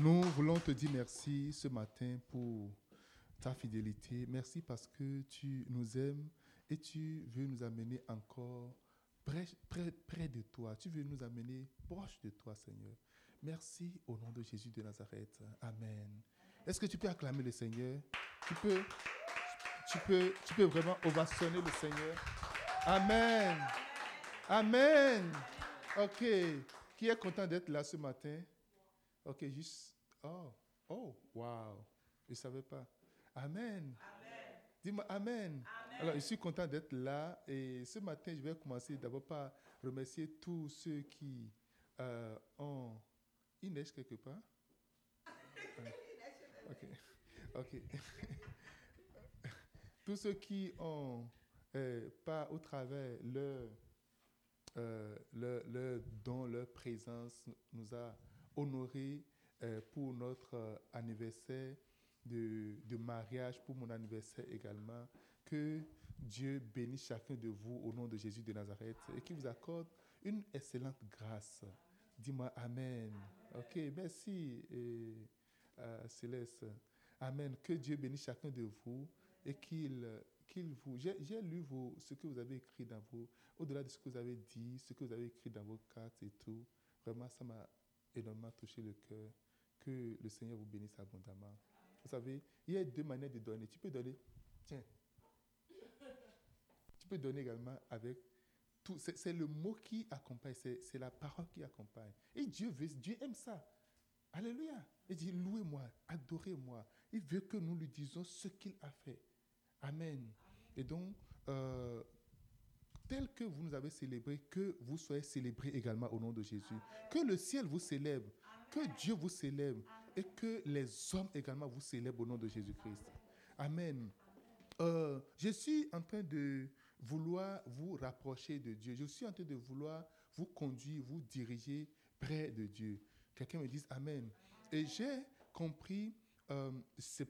Nous voulons te dire merci ce matin pour ta fidélité. Merci parce que tu nous aimes et tu veux nous amener encore près, près, près de toi. Tu veux nous amener proche de toi, Seigneur. Merci au nom de Jésus de Nazareth. Amen. Est-ce que tu peux acclamer le Seigneur? Tu peux, tu peux, tu peux vraiment ovationner le Seigneur. Amen. Amen. Ok. Qui est content d'être là ce matin? Ok, juste. Oh, oh, wow. Je ne savais pas. Amen. Dis-moi Amen. Alors, je suis content d'être là. Et ce matin, je vais commencer d'abord par remercier tous ceux qui euh, ont. Il neige quelque part? Ok. Ok. tous ceux qui ont, euh, pas au travers leur, euh, leur, leur don, leur présence, nous a honorés euh, pour notre euh, anniversaire de, mariage, pour mon anniversaire également. Que Dieu bénisse chacun de vous au nom de Jésus de Nazareth et qu'il vous accorde une excellente grâce. Dis-moi Amen. Ok, merci et, euh, Céleste. Amen. Que Dieu bénisse chacun de vous et qu'il qu'il vous. J'ai lu vos, ce que vous avez écrit dans vos. Au-delà de ce que vous avez dit, ce que vous avez écrit dans vos cartes et tout. Vraiment, ça m'a énormément touché le cœur. Que le Seigneur vous bénisse abondamment. Vous savez, il y a deux manières de donner. Tu peux donner. Tiens. Tu peux donner également avec tout. C'est le mot qui accompagne, c'est c'est la parole qui accompagne. Et Dieu veut, Dieu aime ça. Alléluia. Il dit louez-moi, adorez-moi. Il veut que nous lui disions ce qu'il a fait. Amen. Et donc, euh, tel que vous nous avez célébré, que vous soyez célébrés également au nom de Jésus. Que le ciel vous célèbre, que Dieu vous célèbre et que les hommes également vous célèbrent au nom de Jésus-Christ. Amen. Euh, je suis en train de vouloir vous rapprocher de Dieu. Je suis en train de vouloir vous conduire, vous diriger près de Dieu. Quelqu'un me dise Amen. Et j'ai compris, euh,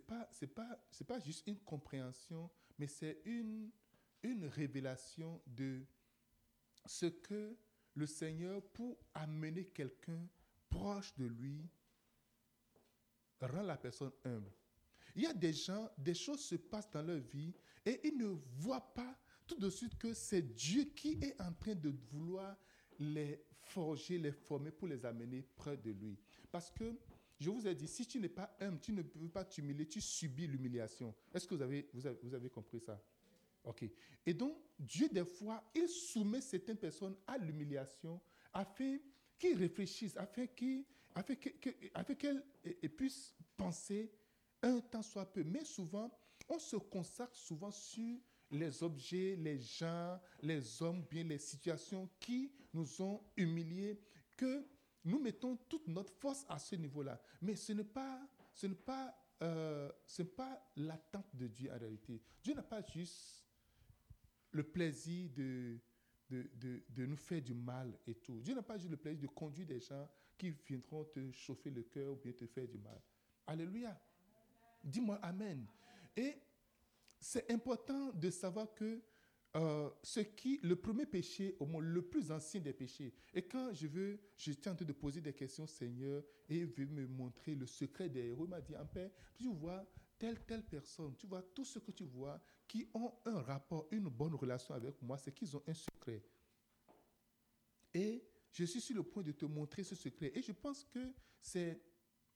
pas, c'est pas, c'est pas juste une compréhension, mais c'est une, une révélation de ce que le Seigneur, pour amener quelqu'un proche de lui, rend la personne humble. Il y a des gens, des choses se passent dans leur vie et ils ne voient pas tout de suite que c'est Dieu qui est en train de vouloir les forger, les former pour les amener près de lui. Parce que je vous ai dit, si tu n'es pas humble, tu ne peux pas t'humilier, tu subis l'humiliation. Est-ce que vous avez, compris ça? Ok. Et donc, Dieu, des fois, il soumet certaines personnes à l'humiliation afin qu'ils réfléchissent, afin qu'ils afin qu'elles eh, eh, puissent penser un temps soit peu. Mais souvent, on se consacre souvent sur les objets, les gens, les hommes, bien les situations qui nous ont humiliés, que nous mettons toute notre force à ce niveau-là. Mais ce n'est pas, ce n'est pas, euh, ce n'est pas l'attente de Dieu en réalité. Dieu n'a pas juste le plaisir de, de, de, de nous faire du mal et tout. Dieu n'a pas juste le plaisir de conduire des gens qui viendront te chauffer le cœur ou bien te faire du mal. Alléluia. Dis-moi Amen. Et c'est important de savoir que euh, ce qui, le premier péché, au moins le plus ancien des péchés, et quand je veux, j'étais en train de poser des questions, Seigneur, et il veut me montrer le secret des héros, il m'a dit, en paix, tu vois telle, telle personne, tu vois tout ce que tu vois, qui ont un rapport, une bonne relation avec moi, c'est qu'ils ont un secret. Et je suis sur le point de te montrer ce secret. Et je pense que c'est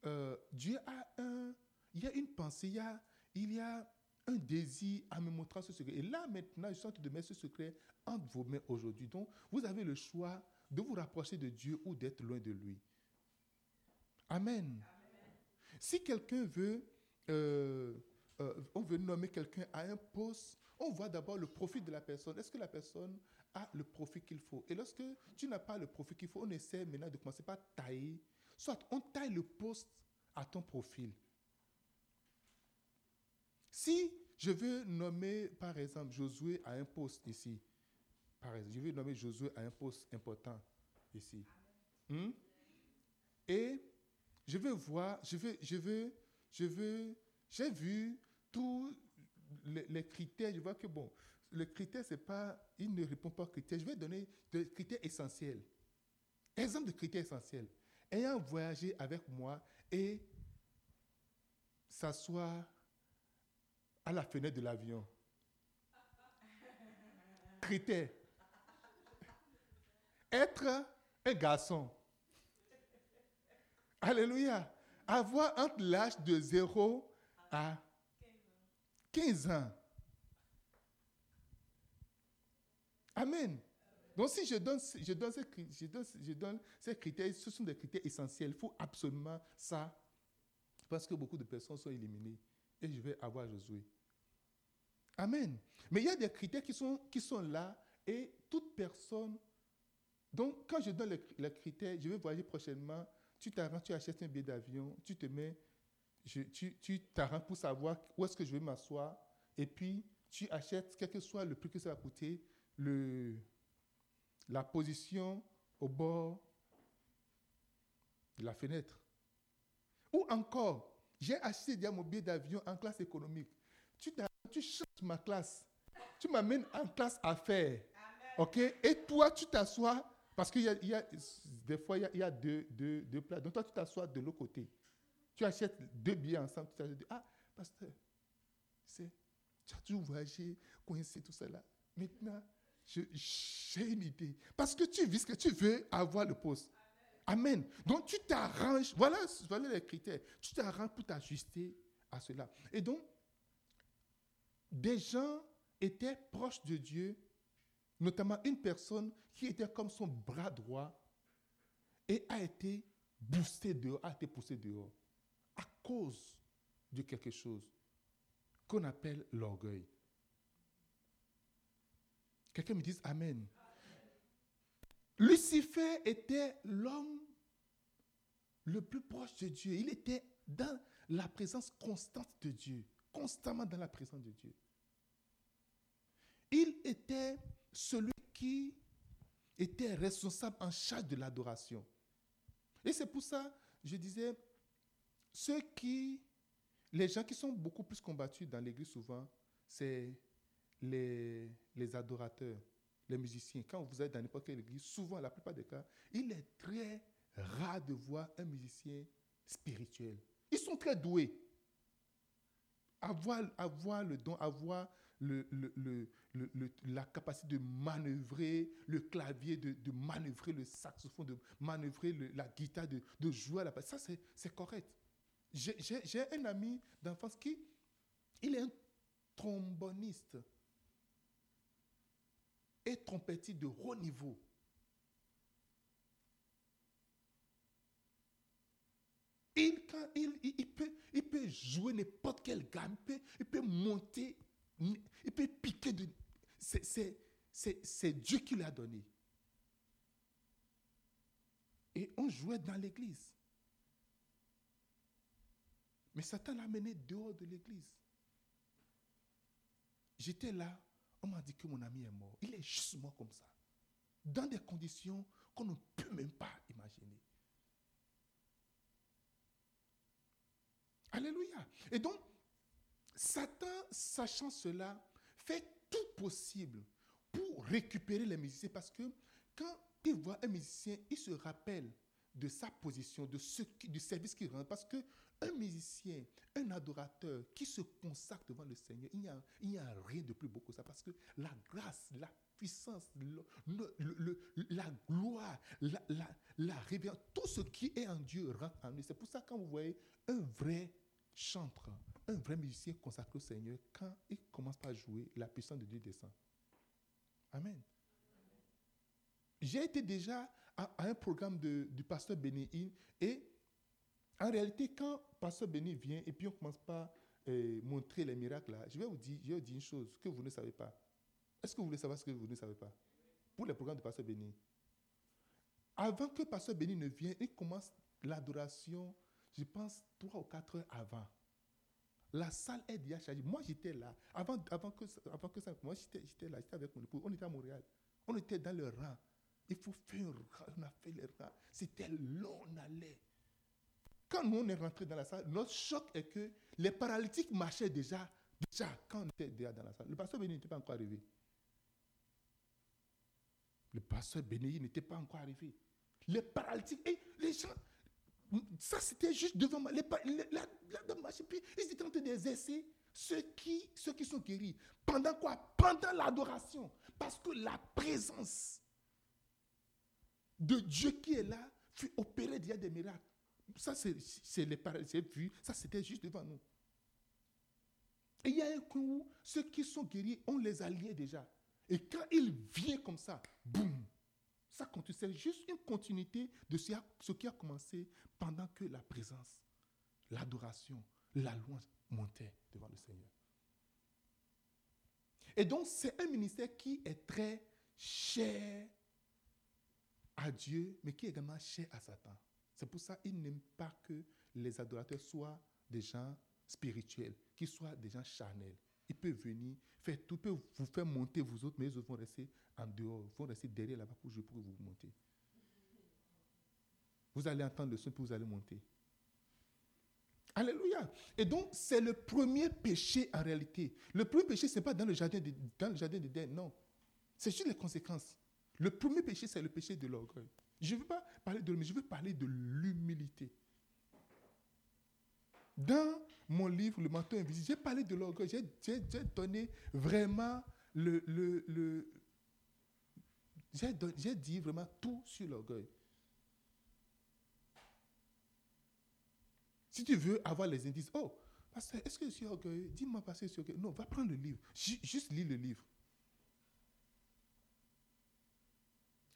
euh, Dieu a un, il y a une pensée, il y a, il y a un désir à me montrer ce secret. Et là, maintenant, je suis en train de mettre ce secret entre vos mains aujourd'hui. Donc, vous avez le choix de vous rapprocher de Dieu ou d'être loin de lui. Amen. Si quelqu'un veut, euh, euh, on veut nommer quelqu'un à un poste, on voit d'abord le profit de la personne. Est-ce que la personne a le profit qu'il faut? Et lorsque tu n'as pas le profit qu'il faut, on essaie maintenant de commencer par tailler. Soit on taille le poste à ton profil. Si je veux nommer, par exemple, Josué à un poste ici, par exemple, je veux nommer Josué à un poste important ici. Hmm? Et je veux voir, je veux, je veux, je veux, j'ai vu tous les, critères, je vois que bon, le critère, c'est pas, il ne répond pas aux critères. Je vais donner des critères essentiels. Exemple de critères essentiels. ayant voyagé avec moi et s'asseoir à la fenêtre de l'avion. Critère. Être un garçon. Alléluia. Avoir entre l'âge de 0 à 15 ans. Amen. Donc si je donne, je donne, ces, critères, ce sont des critères essentiels. Il faut absolument ça parce que beaucoup de personnes sont éliminées. Et je vais avoir Josué. Amen. Mais il y a des critères qui sont, qui sont là et toute personne. Donc, quand je donne les, critères, je vais voyager prochainement, tu t'arranges, tu achètes un billet d'avion, tu te mets, tu t'arranges pour savoir où est-ce que je vais m'asseoir, et puis tu achètes, quel que soit le prix que ça va coûter, le, la position au bord de la fenêtre. Ou encore, j'ai acheté déjà mon billet d'avion en classe économique. Tu, tu changes ma classe. Tu m'amènes en classe affaires. OK? Et toi, tu t'assois, parce a, des fois, il y a, deux, deux, plats. Donc toi, tu t'assois de l'autre côté. Tu achètes deux billets ensemble. Tu ah, pasteur, tu as toujours voyagé, coincé, tout là. Maintenant, j'ai une idée. Parce que tu vis que tu veux avoir le poste. Amen. Donc tu t'arranges. Voilà, voilà les critères. Tu t'arranges pour t'ajuster à cela. Et donc, des gens étaient proches de Dieu, notamment une personne qui était comme son bras droit et a été boosté dehors, a été poussé dehors à cause de quelque chose qu'on appelle l'orgueil. Quelqu'un me dise Amen. Lucifer était l'homme le plus proche de Dieu. Il était dans la présence constante de Dieu, constamment dans la présence de Dieu. Il était celui qui était responsable en charge de l'adoration. Et c'est pour ça, je disais, ceux qui, les gens qui sont beaucoup plus combattus dans l'église souvent, c'est les, les adorateurs, les musiciens. Quand vous êtes dans n'importe quelle église, souvent, la plupart des cas, il est très rare de voir un musicien spirituel. Ils sont très doués. Avoir, avoir le don, avoir le, le, le, la capacité de manœuvrer le clavier, de, manœuvrer le saxophone, de manœuvrer la guitare, de, de jouer à la Ça, c'est correct. J'ai un ami d'enfance qui, il est un tromboniste et trompettiste de haut niveau. Il, quand il, il, peut, il peut jouer n'importe quelle gamme, il peut, il peut monter, il peut piquer de... C'est Dieu qui l'a donné. Et on jouait dans l'église. Mais Satan l'a mené dehors de l'église. J'étais là, on m'a dit que mon ami est mort. Il est justement comme ça. Dans des conditions qu'on ne peut même pas imaginer. Alléluia. Et donc, Satan, sachant cela, fait tout possible pour récupérer les musiciens parce que quand il voit un musicien, il se rappelle de sa position, de ce, du service qu'il rend. Parce que un musicien, un adorateur qui se consacre devant le Seigneur, il n'y a, a rien de plus beau que ça. Parce que la grâce, la puissance, le, la gloire, la, la, la révérence, tout ce qui est en Dieu rentre en lui. C'est pour ça quand vous voyez un vrai chantre, un vrai musicien consacré au Seigneur, quand il commence à jouer, la puissance de Dieu descend. Amen. J'ai été déjà à, un programme du pasteur Béni et en réalité, quand pasteur Béni vient et puis on commence pas euh, montrer les miracles là, je vais vous dire, une chose que vous ne savez pas. Est-ce que vous voulez savoir ce que vous ne savez pas? Pour les programmes de pasteur Béni. Avant que pasteur Béni ne vienne, il commence l'adoration, je pense, trois ou quatre heures avant. La salle est déjà chargée. Moi, j'étais là. Avant, avant, que, avant que ça, moi, j'étais là, j'étais avec mon époux. On était à Montréal. On était dans le rang. Il faut faire un rang. On a fait le rang. C'était long, on allait. Quand nous, on est rentré dans la salle, notre choc est que les paralytiques marchaient déjà, déjà quand on était déjà dans la salle. Le pasteur Béni n'était pas encore arrivé. Le pasteur Béni n'était pas encore arrivé. Les paralytiques, et les gens, ça c'était juste devant moi. Les, la, la, puis ils étaient en train d'exercer ceux qui, ceux qui sont guéris. Pendant quoi? Pendant l'adoration. Parce que la présence de Dieu qui est là fut opérée déjà des miracles. Ça, c'est les j'ai vu, ça c'était juste devant nous. Et il y a un coup où ceux qui sont guéris, on les a déjà. Et quand il vient comme ça, boum, ça continue. C'est juste une continuité de ce qui a commencé pendant que la présence, l'adoration, la louange montaient devant le Seigneur. Et donc, c'est un ministère qui est très cher à Dieu, mais qui est également cher à Satan. C'est pour ça qu'il n'aime pas que les adorateurs soient des gens spirituels, qu'ils soient des gens charnels. Il peut venir, faire tout, peut vous faire monter vous autres, mais ils vont rester en dehors, vont rester derrière là-bas pour pour vous monter. Vous allez entendre le son, puis vous allez monter. Alléluia. Et donc, c'est le premier péché en réalité. Le premier péché, ce n'est pas dans le jardin jardin non. C'est juste les conséquences. Le premier péché, c'est le péché de l'orgueil. Je ne veux pas parler de mais je veux parler de l'humilité. Dans mon livre, Le manteau invisible, j'ai parlé de l'orgueil. J'ai donné vraiment le. le, le j'ai dit vraiment tout sur l'orgueil. Si tu veux avoir les indices, oh, est-ce que je suis orgueilleux? Dis-moi, pasteur, je suis orgueilleux. Non, va prendre le livre. Juste lis le livre.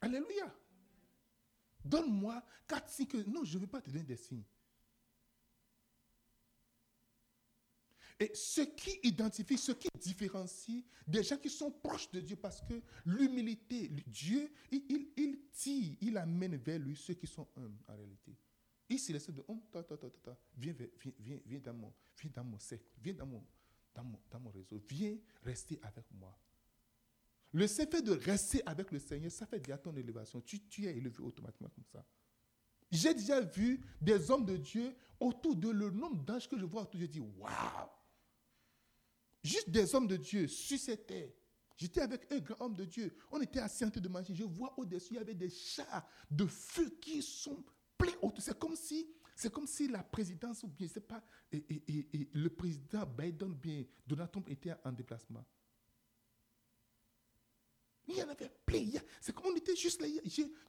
Alléluia. Donne-moi quatre signes. Non, je ne veux pas te donner des signes. Et ce qui identifie, ce qui différencie des gens qui sont proches de Dieu, parce que l'humilité, Dieu, il, tire, il amène vers lui ceux qui sont humbles en réalité. Il se laisse de, oh, ta, ta, ta, ta, viens, viens, viens, viens, dans mon, viens dans mon cercle, viens dans mon, dans mon, dans mon réseau, viens rester avec moi. Le fait de rester avec le Seigneur, ça fait déjà ton élévation. Tu, tu es élevé automatiquement comme ça. J'ai déjà vu des hommes de Dieu autour de le nombre d'anges que je vois autour. Je dis, waouh! Juste des hommes de Dieu sur cette terre. J'étais avec un grand homme de Dieu. On était assis en train de manger. Je vois au-dessus, il y avait des chats de feu qui sont pleins. C'est comme si, c'est comme si la présidence, ou bien, c'est pas, et, et, le président Biden, bien, Donald Trump était en déplacement. Il y en avait plein. C'est comme on était juste là.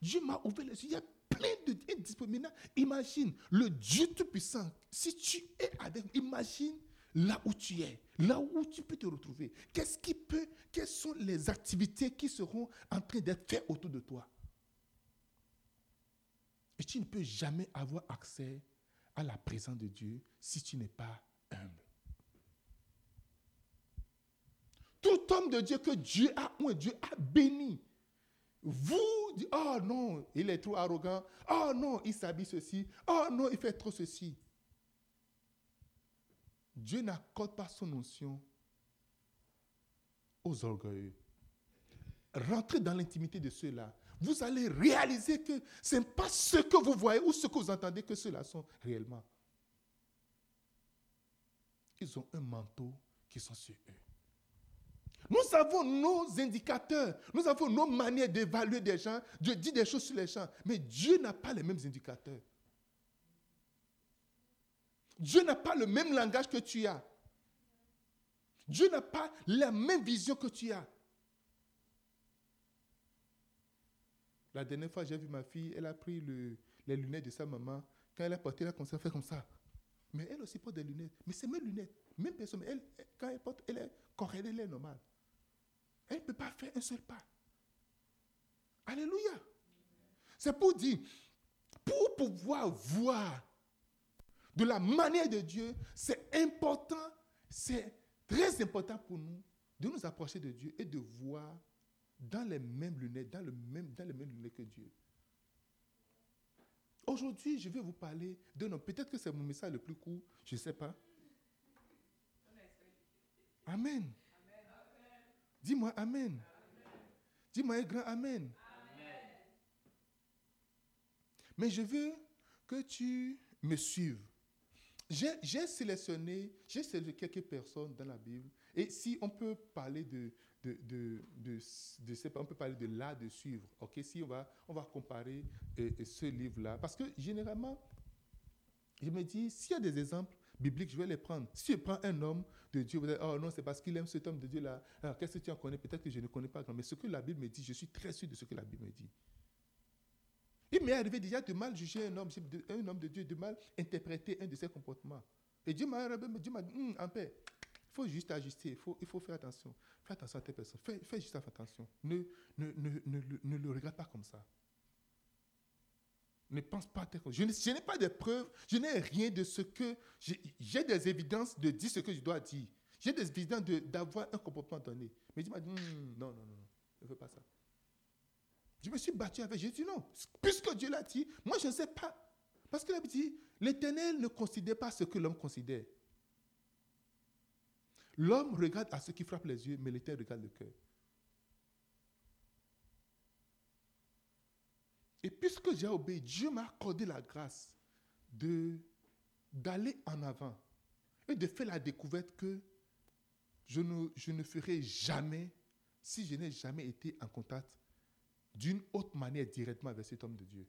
Dieu m'a ouvert les yeux. Il y a plein de disponibles. Imagine le Dieu Tout-Puissant. Si tu es avec, imagine là où tu es, là où tu peux te retrouver. Qu'est-ce qui peut, quelles sont les activités qui seront en train d'être faites autour de toi? Et tu ne peux jamais avoir accès à la présence de Dieu si tu n'es pas humble. Tout homme de Dieu que Dieu a ou Dieu a béni. Vous dites, oh non, il est trop arrogant. Oh non, il s'habille ceci. Oh non, il fait trop ceci. Dieu n'accorde pas son notion aux orgueilleux. Rentrez dans l'intimité de ceux-là. Vous allez réaliser que ce n'est pas ce que vous voyez ou ce que vous entendez que ceux-là sont réellement. Ils ont un manteau qui sont sur eux. Nous avons nos indicateurs, nous avons nos manières d'évaluer des gens. Dieu dit des choses sur les gens, mais Dieu n'a pas les mêmes indicateurs. Dieu n'a pas le même langage que tu as. Dieu n'a pas la même vision que tu as. La dernière fois, j'ai vu ma fille, elle a pris les lunettes de sa maman. Quand elle a porté, elle a commencé comme ça. Mais elle aussi porte des lunettes. Mais c'est mes lunettes. Même personne. Elle, quand elle porte, elle est correcte, elle est normale. Elle ne peut pas faire un seul pas. Alléluia. C'est pour dire, pour pouvoir voir de la manière de Dieu, c'est important, c'est très important pour nous de nous approcher de Dieu et de voir dans les mêmes lunettes, dans, le même, dans les mêmes lunettes que Dieu. Aujourd'hui, je vais vous parler d'un homme. Peut-être que c'est mon message le plus court, je ne sais pas. Amen. Dis-moi Amen. Dis-moi un grand Amen. Mais je veux que tu me suives. J'ai sélectionné, quelques personnes dans la Bible. Et si on peut parler de, de, on peut parler de l'art de suivre. Ok, si on va, on va comparer euh, ce livre-là, parce que généralement, Je me dis, s'il y a des exemples bibliques, je vais les prendre. Si je prends un homme de Dieu, vous allez oh non, c'est parce qu'il aime cet homme de Dieu-là. Alors, qu'est-ce que tu en connais? Peut-être que je ne connais pas. Mais ce que la Bible me dit, je suis très sûr de ce que la Bible me dit. Il m'est arrivé déjà de mal juger un homme, un homme de Dieu, de mal interpréter un de ses comportements. Et Dieu m'a dit, hum, en paix, il faut juste ajuster, il faut, faire attention. Fais attention à tes personnes. Fais, juste attention. Ne, le regarde pas comme ça. Ne pense pas tes je, je n'ai pas de preuves, je n'ai rien de ce que. J'ai des évidences de dire ce que je dois dire. J'ai des évidences d'avoir un comportement donné. Mais Dieu m'a dit, hum, non, non, non, ne fais pas ça. Je me suis battu avec Jésus, non. Puisque Dieu l'a dit, moi je ne sais pas. Parce qu'il a dit, l'éternel ne considère pas ce que l'homme considère. L'homme regarde à ce qui frappe les yeux, mais l'éternel regarde le cœur. Et puisque j'ai obéi, Dieu m'a accordé la grâce de d'aller en avant et de faire la découverte que je ne, je ne ferai jamais, si je n'ai jamais été en contact d'une autre manière directement avec cet homme de Dieu.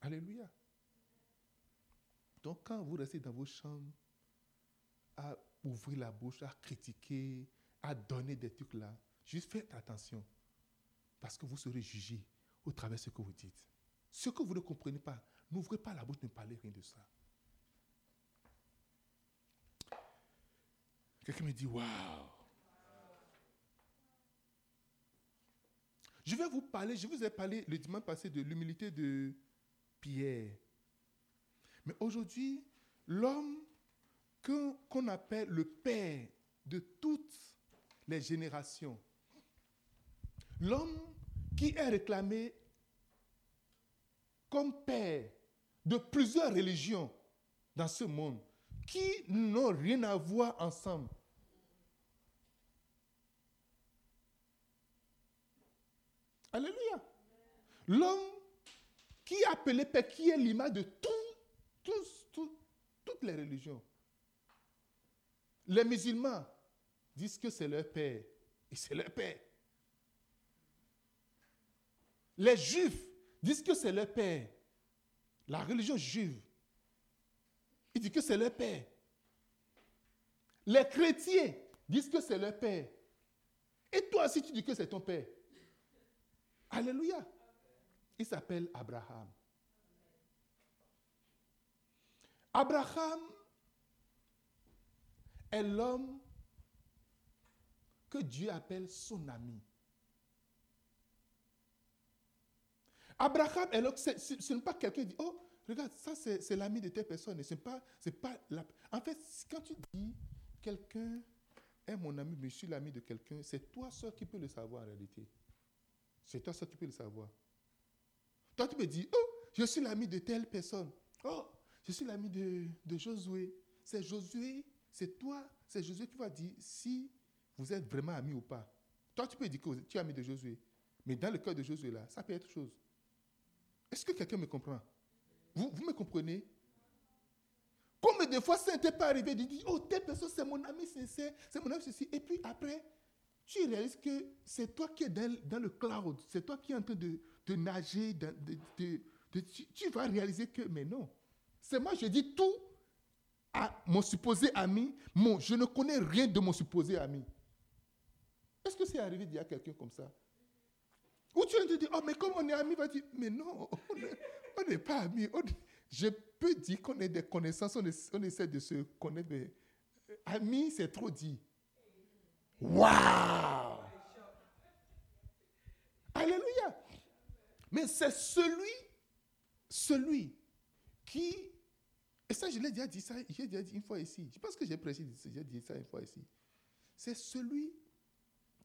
Alléluia. Donc quand vous restez dans vos chambres à ouvrir la bouche, à critiquer, à donner des trucs là, juste faites attention. Parce que vous serez jugé au travers de ce que vous dites. Ce que vous ne comprenez pas, n'ouvrez pas la bouche, ne parlez rien de ça. Quelqu'un me dit, waouh. Je vais vous parler, je vous ai parlé le dimanche passé de l'humilité de Pierre. Mais aujourd'hui, l'homme qu'on appelle le père de toutes les générations, l'homme qui est réclamé comme père de plusieurs religions dans ce monde, qui n'ont rien à voir ensemble, Alléluia. L'homme qui est appelé Père, qui est l'image de tous, toutes les religions. Les musulmans disent que c'est leur Père. Et c'est leur Père. Les juifs disent que c'est leur Père. La religion juive. Ils disent que c'est leur Père. Les chrétiens disent que c'est leur Père. Et toi aussi, tu dis que c'est ton Père. Alléluia. Il s'appelle Abraham. Abraham est l'homme que Dieu appelle son ami. Abraham ce n'est pas quelqu'un qui dit, oh, regarde, ça c'est l'ami de telle personne. Pas, pas. En fait, quand tu dis quelqu'un est mon ami, mais je suis l'ami de quelqu'un, c'est toi seul qui peux le savoir en réalité. C'est toi ça, tu peux le savoir. Toi, tu peux dire, oh, je suis l'ami de telle personne. Oh, je suis l'ami de, de Josué. C'est Josué, c'est toi, c'est Josué qui va dire si vous êtes vraiment ami ou pas. Toi, tu peux dire que tu es ami de Josué. Mais dans le cœur de Josué, là, ça peut être chose. Est-ce que quelqu'un me comprend? Vous, vous me comprenez? Combien de fois ça n'était pas arrivé de dire, oh, telle personne, c'est mon ami sincère, c'est mon ami ceci. Et puis après, tu réalises que c'est toi qui es dans, le cloud, c'est toi qui es en train de, nager, tu, vas réaliser que, mais non, c'est moi, je dis tout à mon supposé ami, mon, je ne connais rien de mon supposé ami. Est-ce que c'est arrivé d'y a quelqu'un comme ça? Ou tu viens de dire, oh, mais comme on est amis, va dire, mais non, on n'est pas amis. je peux dire qu'on est des connaissances, on, essaie de se connaître, mais amis, c'est trop dit. Waouh Alléluia. Mais c'est celui, celui qui, et ça je l'ai déjà dit ça, j'ai déjà dit une fois ici. Je pense que j'ai prêché, j'ai dit ça une fois ici. C'est celui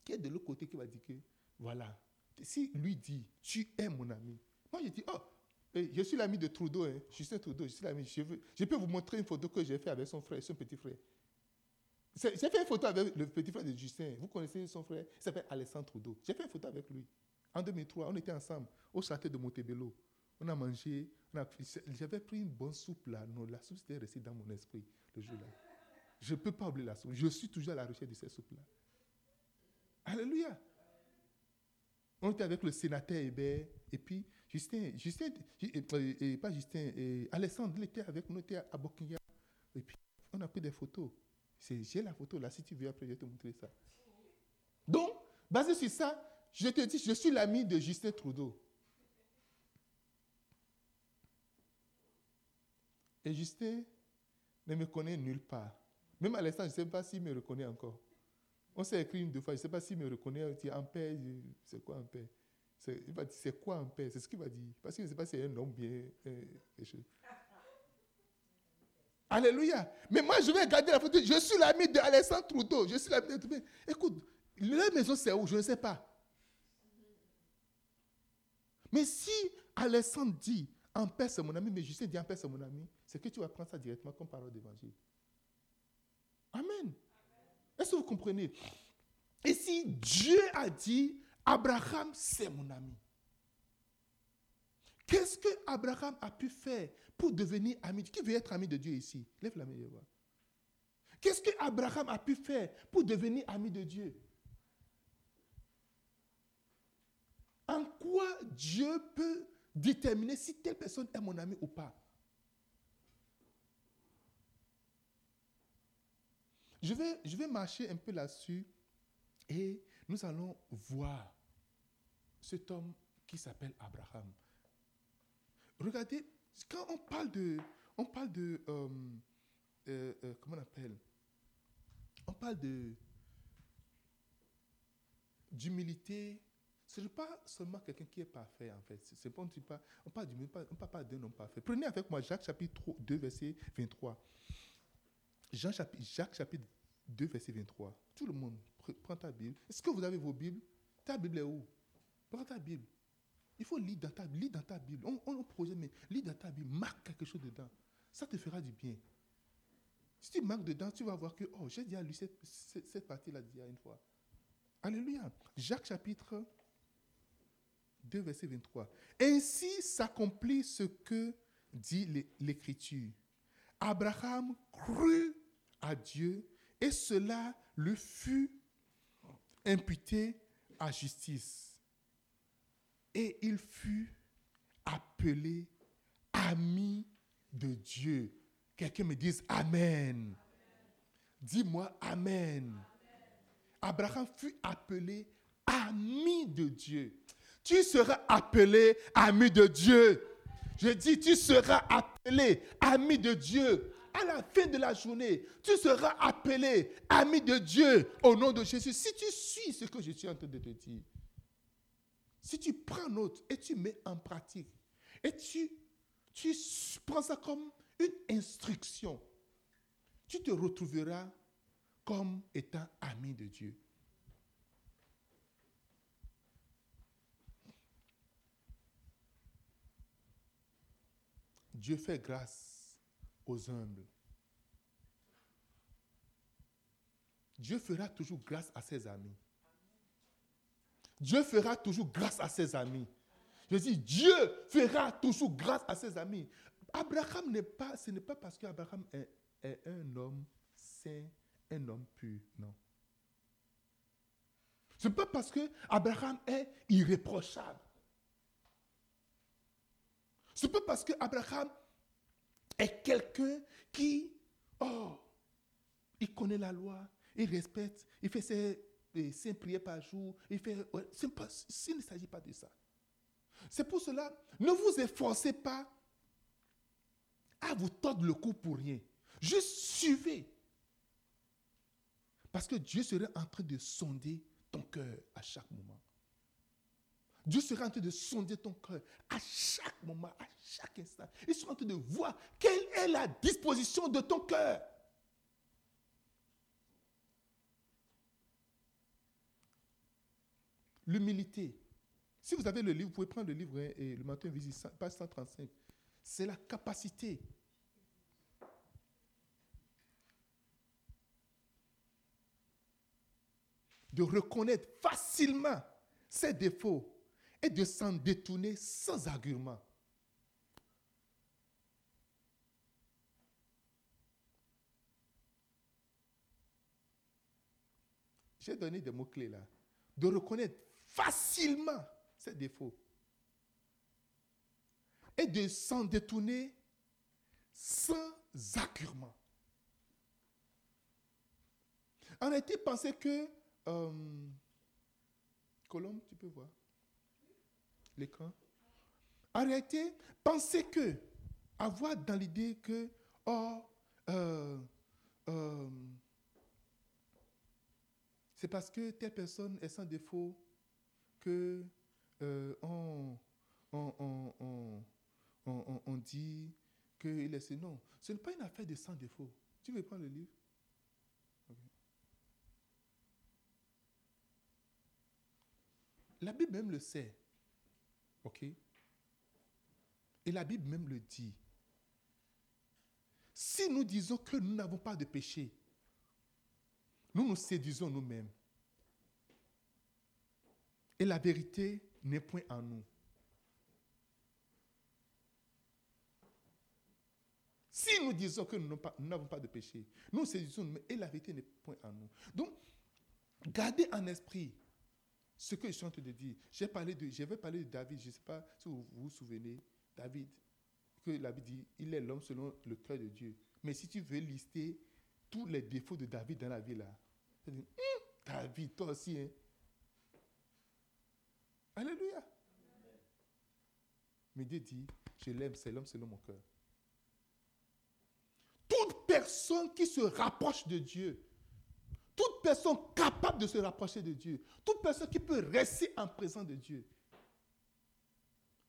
qui est de l'autre côté qui va dire que, voilà, si lui dit, tu es mon ami. Moi je dis, oh, eh, je suis l'ami de Trudeau, hein. Justin Trudeau, je suis l'ami. Je, je peux vous montrer une photo que j'ai fait avec son frère, son petit frère. J'ai fait une photo avec le petit frère de Justin. Vous connaissez son frère? Il s'appelle Alessandro Trudeau. J'ai fait une photo avec lui. En 2003, on était ensemble au château de Montebello. On a mangé. J'avais pris une bonne soupe là. Non, la soupe était restée dans mon esprit le jour-là. Je ne peux pas oublier la soupe. Je suis toujours à la recherche de cette soupe-là. Alléluia. On était avec le sénateur Hébert. Et puis, Justin, Justin, et, pas Justin, et Alexandre, il était avec nous, était à Buckingham. Et puis, on a pris des photos. J'ai la photo là, si tu veux, après, je vais te montrer ça. Donc, basé sur ça, je te dis, je suis l'ami de Justin Trudeau. Et Justin ne me connaît nulle part. Même Alexandre, je ne sais pas s'il me reconnaît encore. On s'est écrit une deux fois, je ne sais pas s'il me reconnaît. Il dit, en paix, c'est quoi en paix? Il va dire, c'est quoi en paix? C'est ce qu'il va dire. Parce qu'il ne sait pas si c'est un homme bien. Alléluia. Mais moi, je vais regarder la photo. Je suis l'ami d'Alexandre Trudeau. Je suis l'ami de Trudeau. Écoute, la maison, c'est où? Je ne sais pas. Mais si Alexandre dit, en paix, c'est mon ami, mais Justin dit, en paix, c'est mon ami, c'est que tu vas prendre ça directement comme parole d'évangile. Amen. Est-ce que vous comprenez? Et si Dieu a dit, Abraham, c'est mon ami. Qu'est-ce que Abraham a pu faire pour devenir ami Qui veut être ami de Dieu ici? Lève la main. Qu'est-ce que Abraham a pu faire pour devenir ami de Dieu? En quoi Dieu peut déterminer si telle personne est mon ami ou pas? Je vais, je vais marcher un peu là-dessus et nous allons voir cet homme qui s'appelle Abraham. Regardez, quand on parle de, on parle de, euh, euh, euh, comment on appelle? On parle de d'humilité. Ce n'est pas seulement quelqu'un qui est parfait, en fait. C'est pas, on, parle d'humilité, on parle pas d'un homme parfait. Prenez avec moi Jacques chapitre 2, verset 23. Jean chapitre, Jacques chapitre 2, verset 23. Tout le monde, prends ta Bible. Est-ce que vous avez vos Bibles? Ta Bible est où? Prends ta Bible. Il faut lire dans ta, Bible. On, on projette, mais lis dans ta Bible, marque quelque chose dedans. Ça te fera du bien. Si tu marques dedans, tu vas voir que, oh, j'ai déjà lu cette, cette, partie-là déjà une fois. Alléluia. Jacques chapitre 2, verset 23. Ainsi s'accomplit ce que dit l'Écriture. Abraham crut à Dieu et cela lui fut imputé à justice et il fut appelé ami de Dieu. Quelqu'un me dise Amen. Dis-moi Amen. Abraham fut appelé ami de Dieu. Tu seras appelé ami de Dieu. Je dis, tu seras appelé ami de Dieu. À la fin de la journée, tu seras appelé ami de Dieu au nom de Jésus. Si tu suis ce que je suis en train de te dire. Si tu prends note et tu mets en pratique, et tu, tu prends ça comme une instruction, tu te retrouveras comme étant ami de Dieu. Dieu fait grâce aux humbles. Dieu fera toujours grâce à ses amis. Dieu fera toujours grâce à ses amis. Je dis, Dieu fera toujours grâce à ses amis. Abraham n'est pas, ce n'est pas parce qu'Abraham est, un homme saint, un homme pur, non. Ce n'est pas parce qu'Abraham est irréprochable. Ce n'est pas parce qu'Abraham est quelqu'un qui, oh, il connaît la loi, il respecte, il fait ses cinq prières par jour. Il fait, il ne s'agit pas de ça. C'est pour cela, ne vous efforcez pas à vous tordre le cou pour rien. Juste suivez. Parce que Dieu serait en train de sonder ton cœur à chaque moment. Dieu serait en train de sonder ton cœur à chaque moment, à chaque instant. Il sera en train de voir quelle est la disposition de ton cœur. L'humilité. Si vous avez le livre, vous pouvez prendre le livre hein, et le matin visite, page 135. C'est la capacité de reconnaître facilement ses défauts et de s'en détourner sans argument. J'ai donné des mots-clés là. De reconnaître facilement ses défauts et de s'en détourner sans argument. On a été pensé que... Euh, Colombe, tu peux voir l'écran? En réalité, penser que, avoir dans l'idée que, oh, euh, euh, c'est parce que telle personne est sans défaut euh, on, on, on, on, dit qu'il est... Non, ce n'est pas une affaire de sans défaut. Tu veux prendre le livre? La Bible même le sait. OK? Et la Bible même le dit. Si nous disons que nous n'avons pas de péché, nous nous séduisons nous-mêmes. Et la vérité n'est point en nous. Si nous disons que nous n'avons pas de péché, nous séduisons et la vérité n'est point en nous. Donc, gardez en esprit ce que je suis en train de dire. J'ai parlé de, je de David, je ne sais pas si vous vous souvenez, David, que la Bible dit, il est l'homme selon le cœur de Dieu. Mais si tu veux lister tous les défauts de David dans la vie là, hum, David, toi aussi, hein? Alléluia. Mais Dieu dit, je l'aime, c'est l'homme selon mon cœur. Toute personne qui se rapproche de Dieu, toute personne capable de se rapprocher de Dieu, toute personne qui peut rester en présence de Dieu,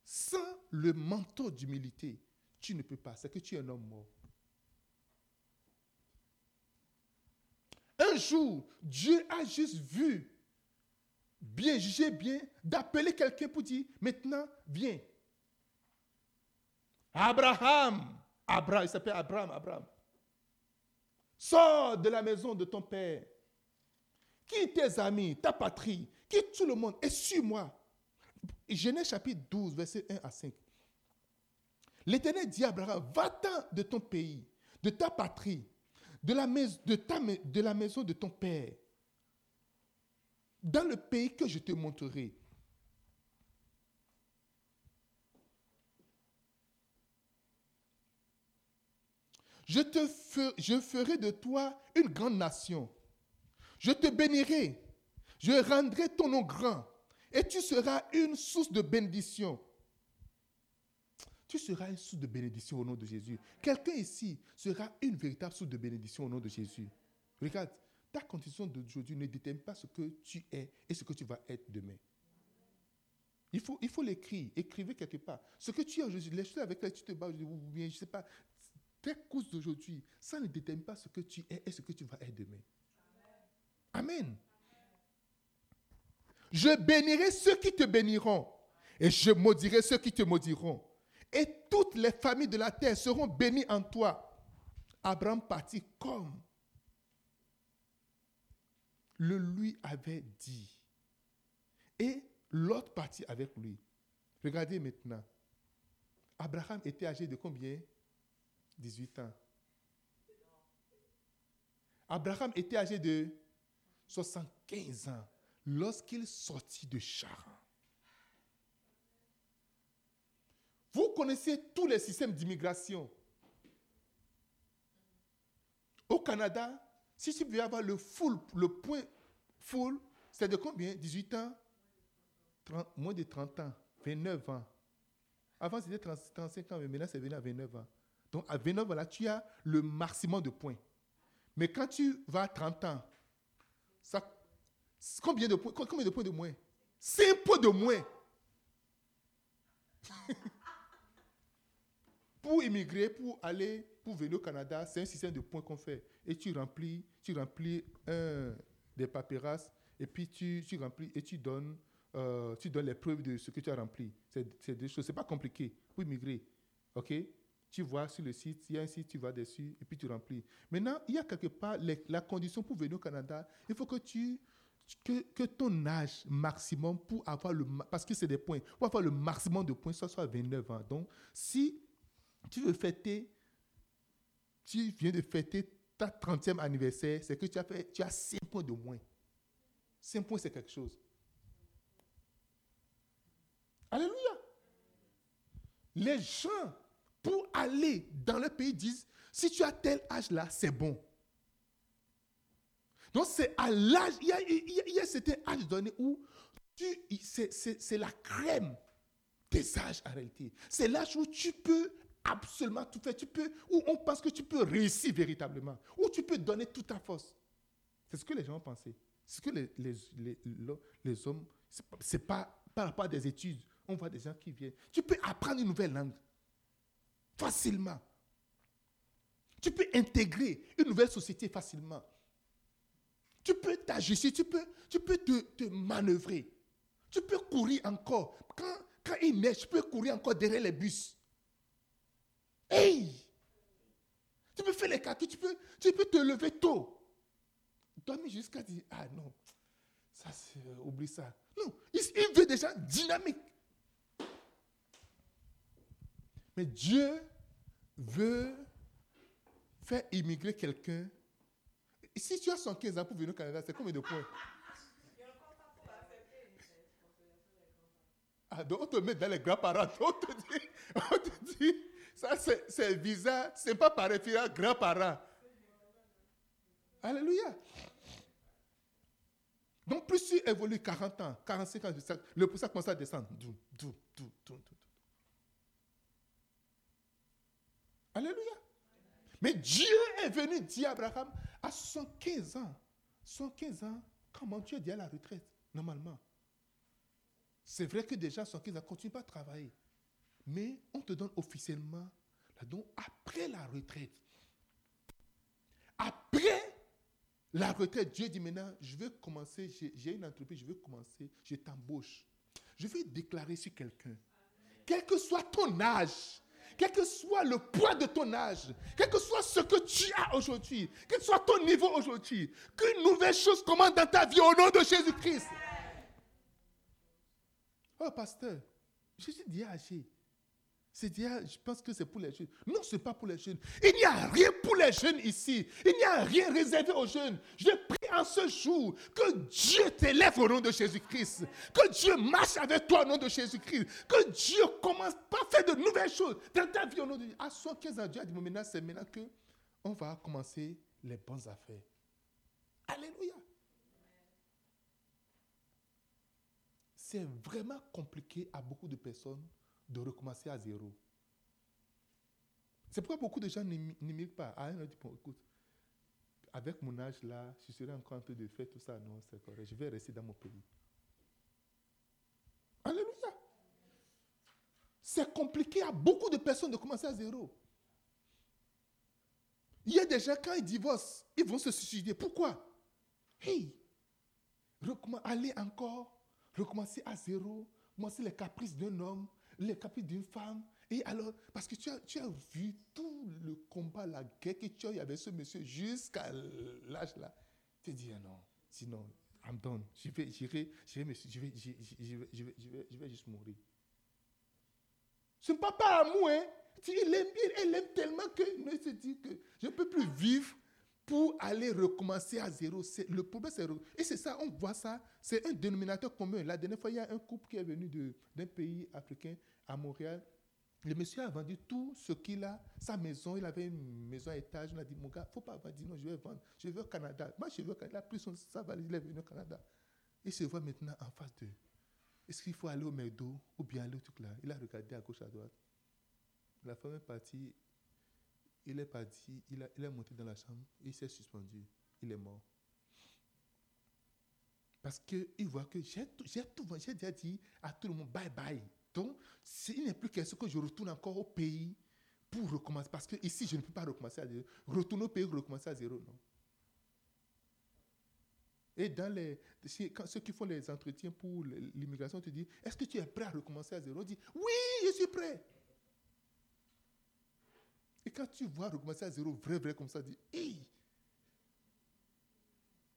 sans le manteau d'humilité, tu ne peux pas. C'est que tu es un homme mort. Un jour, Dieu a juste vu, bien jugé, bien, d'appeler quelqu'un pour dire, maintenant, viens. Abraham, Abraham, il s'appelle Abraham, Abraham. Sors de la maison de ton père. Quitte tes amis, ta patrie, quitte tout le monde et suis-moi. Genèse chapitre 12, verset 1 à 5. L'Éternel dit à Abraham, va-t'en de ton pays, de ta patrie, de la maison de ton père, dans le pays que je te montrerai. Je, te ferai de toi une grande nation. Je te bénirai. Je rendrai ton nom grand. Et tu seras une source de bénédiction. Tu seras une source de bénédiction au nom de Jésus. Quelqu'un ici sera une véritable source de bénédiction au nom de Jésus. Regarde, ta condition d'aujourd'hui ne détermine pas ce que tu es et ce que tu vas être demain. Il faut, il faut l'écrire, écrivez quelque part. Ce que tu es aujourd'hui, les choses avec lesquelles tu te bats ou bien, je ne sais pas, tes courses d'aujourd'hui, ça ne détermine pas ce que tu es et ce que tu vas être demain. Amen. Je bénirai ceux qui te béniront et je maudirai ceux qui te maudiront. Et toutes les familles de la terre seront bénies en toi. Abraham partit comme le lui avait dit. Et l'autre partit avec lui. Regardez maintenant. Abraham était âgé de combien? 18 ans. Abraham était âgé de 75 ans lorsqu'il sortit de Charan. Vous connaissez tous les systèmes d'immigration. Au Canada, si tu veux avoir le full, le point full, c'est de combien? 18 ans? Moins de 30 ans, 29 ans. Avant, c'était 35 ans, mais maintenant, c'est venu à 29 ans. Donc, à 29 ans, là, tu as le maximum de points. Mais quand tu vas à 30 ans, ça, combien, de points, combien de points de moins? 5 points de moins. pour immigrer, pour aller, pour venir au Canada, c'est un système de points qu'on fait. Et tu remplis, tu remplis un des paperasses, et puis tu, tu remplis et tu donnes, euh, tu donnes les preuves de ce que tu as rempli. C'est des choses, c'est pas compliqué pour immigrer. OK? Tu vois sur le site, il y a un site, tu vas dessus et puis tu remplis. Maintenant, il y a quelque part la condition pour venir au Canada. Il faut que tu que, que, ton âge maximum pour avoir le parce que c'est des points pour avoir le maximum de points ça soit 29 ans. Donc si tu veux fêter tu viens de fêter ta 30e anniversaire, c'est que tu as tu as 5 points de moins. 5 points c'est quelque chose. Alléluia. les gens, pour aller dans le pays, disent, si tu as tel âge-là, c'est bon. Donc c'est à l'âge, il y a, il y a, certain âge donné où c'est la crème des âges en réalité. C'est l'âge où tu peux absolument tout faire, tu peux, où on pense que tu peux réussir véritablement, où tu peux donner toute ta force. C'est ce que les gens pensé. C'est ce que les, les, les, les hommes, c'est pas par rapport à des études, on voit des gens qui viennent. Tu peux apprendre une nouvelle langue facilement. Tu peux intégrer une nouvelle société facilement. Tu peux t'ajuster, tu peux, tu peux te, te, manœuvrer. Tu peux courir encore. Quand, quand il neige, tu peux courir encore derrière les bus. Hey! Tu peux faire les calculs, tu peux, tu peux te lever tôt. Dormir jusqu'à dire, ah non, ça c'est, euh, oublie ça. Non, il, veut des gens dynamiques. Mais Dieu veut faire immigrer quelqu'un. Si tu as 115 ans pour venir au Canada, c'est combien de points? Ah, donc on te met dans les grands-parents. On te dit, on te dit ça c'est visa, c'est pas pareil, grand-parent. Alléluia. Donc plus tu évolues 40 ans, 45 ans, le poussage commence à descendre. Alléluia. Mais Dieu est venu dire à Abraham à 115 ans, 115 ans, comment tu es dit à la retraite, normalement? C'est vrai que déjà, 115 ans, continue pas à travailler. Mais on te donne officiellement la don après la retraite. Après la retraite, Dieu dit maintenant, je veux commencer, j'ai une entreprise, je veux commencer, je t'embauche. Je vais déclarer sur quelqu'un, quel que soit ton âge, quel que soit le poids de ton âge, quel que soit ce que tu as aujourd'hui, quel que soit ton niveau aujourd'hui, qu'une nouvelle chose commence dans ta vie au nom de Jésus-Christ. Oh, pasteur, je suis déjà âgé. C'est dire, je pense que c'est pour les jeunes. Non, ce n'est pas pour les jeunes. Il n'y a rien pour les jeunes ici. Il n'y a rien réservé aux jeunes. Je prie en ce jour que Dieu t'élève au nom de Jésus-Christ. Que Dieu marche avec toi au nom de Jésus-Christ. Que Dieu commence par faire de nouvelles choses dans ta vie au nom de Jésus. À 75 ans, Dieu a dit, maintenant, c'est maintenant que on va commencer les bonnes affaires. Alléluia. C'est vraiment compliqué à beaucoup de personnes de recommencer à zéro. C'est pourquoi beaucoup de gens n'immigrent pas. Ah, écoute, avec mon âge là, je serai encore en train de faire tout ça. Non, c'est correct. Je vais rester dans mon pays. Alléluia. C'est compliqué à beaucoup de personnes de commencer à zéro. Il y a des gens, quand ils divorcent, ils vont se suicider. Pourquoi? Hey, aller encore, recommencer à zéro, commencer les caprices d'un homme, les caprices d'une femme. Et alors, parce que tu as, tu as vu tout le combat, la guerre que tu as eu avec ce monsieur jusqu'à l'âge là. Tu te dis, ah non, sinon, I'm done. Je vais, je vais, je vais, je vais, je vais, je vais, je vais, juste mourir. Ce n'est pas par amour, hein. Il aime, elle aime tellement que se dit que je ne peux plus vivre pour aller recommencer à zéro. Le problème, c'est. Et c'est ça, on voit ça, c'est un dénominateur commun. La dernière fois, il y a un couple qui est venu d'un pays africain à Montréal. Le monsieur a vendu tout ce qu'il a, sa maison, il avait une maison à étage. On a dit, mon gars, il ne faut pas dit non, je vais vendre. Je veux au Canada. Moi, je veux au Canada. Il a pris son, sa valise, il est venu au Canada. Il se voit maintenant en face de. Est-ce qu'il faut aller au McDo ou bien aller au truc là? Il a regardé à gauche, à droite. La femme est partie, il est parti, il, il est monté dans la chambre, il s'est suspendu, il est mort. Parce qu'il voit que j'ai tout, j'ai déjà dit à tout le monde bye bye. Donc, il n'est plus question que je retourne encore au pays pour recommencer. Parce que ici, je ne peux pas recommencer à zéro. Retourner au pays, recommencer à zéro, non. Et dans les, quand ceux qui font les entretiens pour l'immigration te disent, est-ce que tu es prêt à recommencer à zéro? Dit, oui, je suis prêt. Et quand tu vois recommencer à zéro, vrai, vrai, comme ça, dis, hey!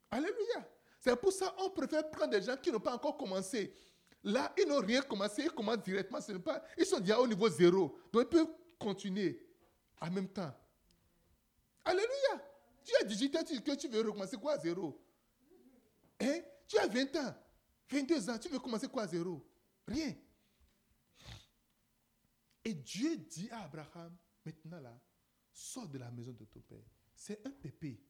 Alléluia. C'est pour ça qu'on préfère prendre des gens qui n'ont pas encore commencé. Là, ils n'ont rien commencé, ils commencent directement. Pas, ils sont déjà au niveau zéro. Donc, ils peuvent continuer en même temps. Alléluia. Tu as 18 ans, que tu veux recommencer quoi à zéro? Hein? Tu as 20 ans, 22 ans, tu veux commencer quoi à zéro? Rien. Et Dieu dit à Abraham, maintenant là, sors de la maison de ton père. C'est un pépé.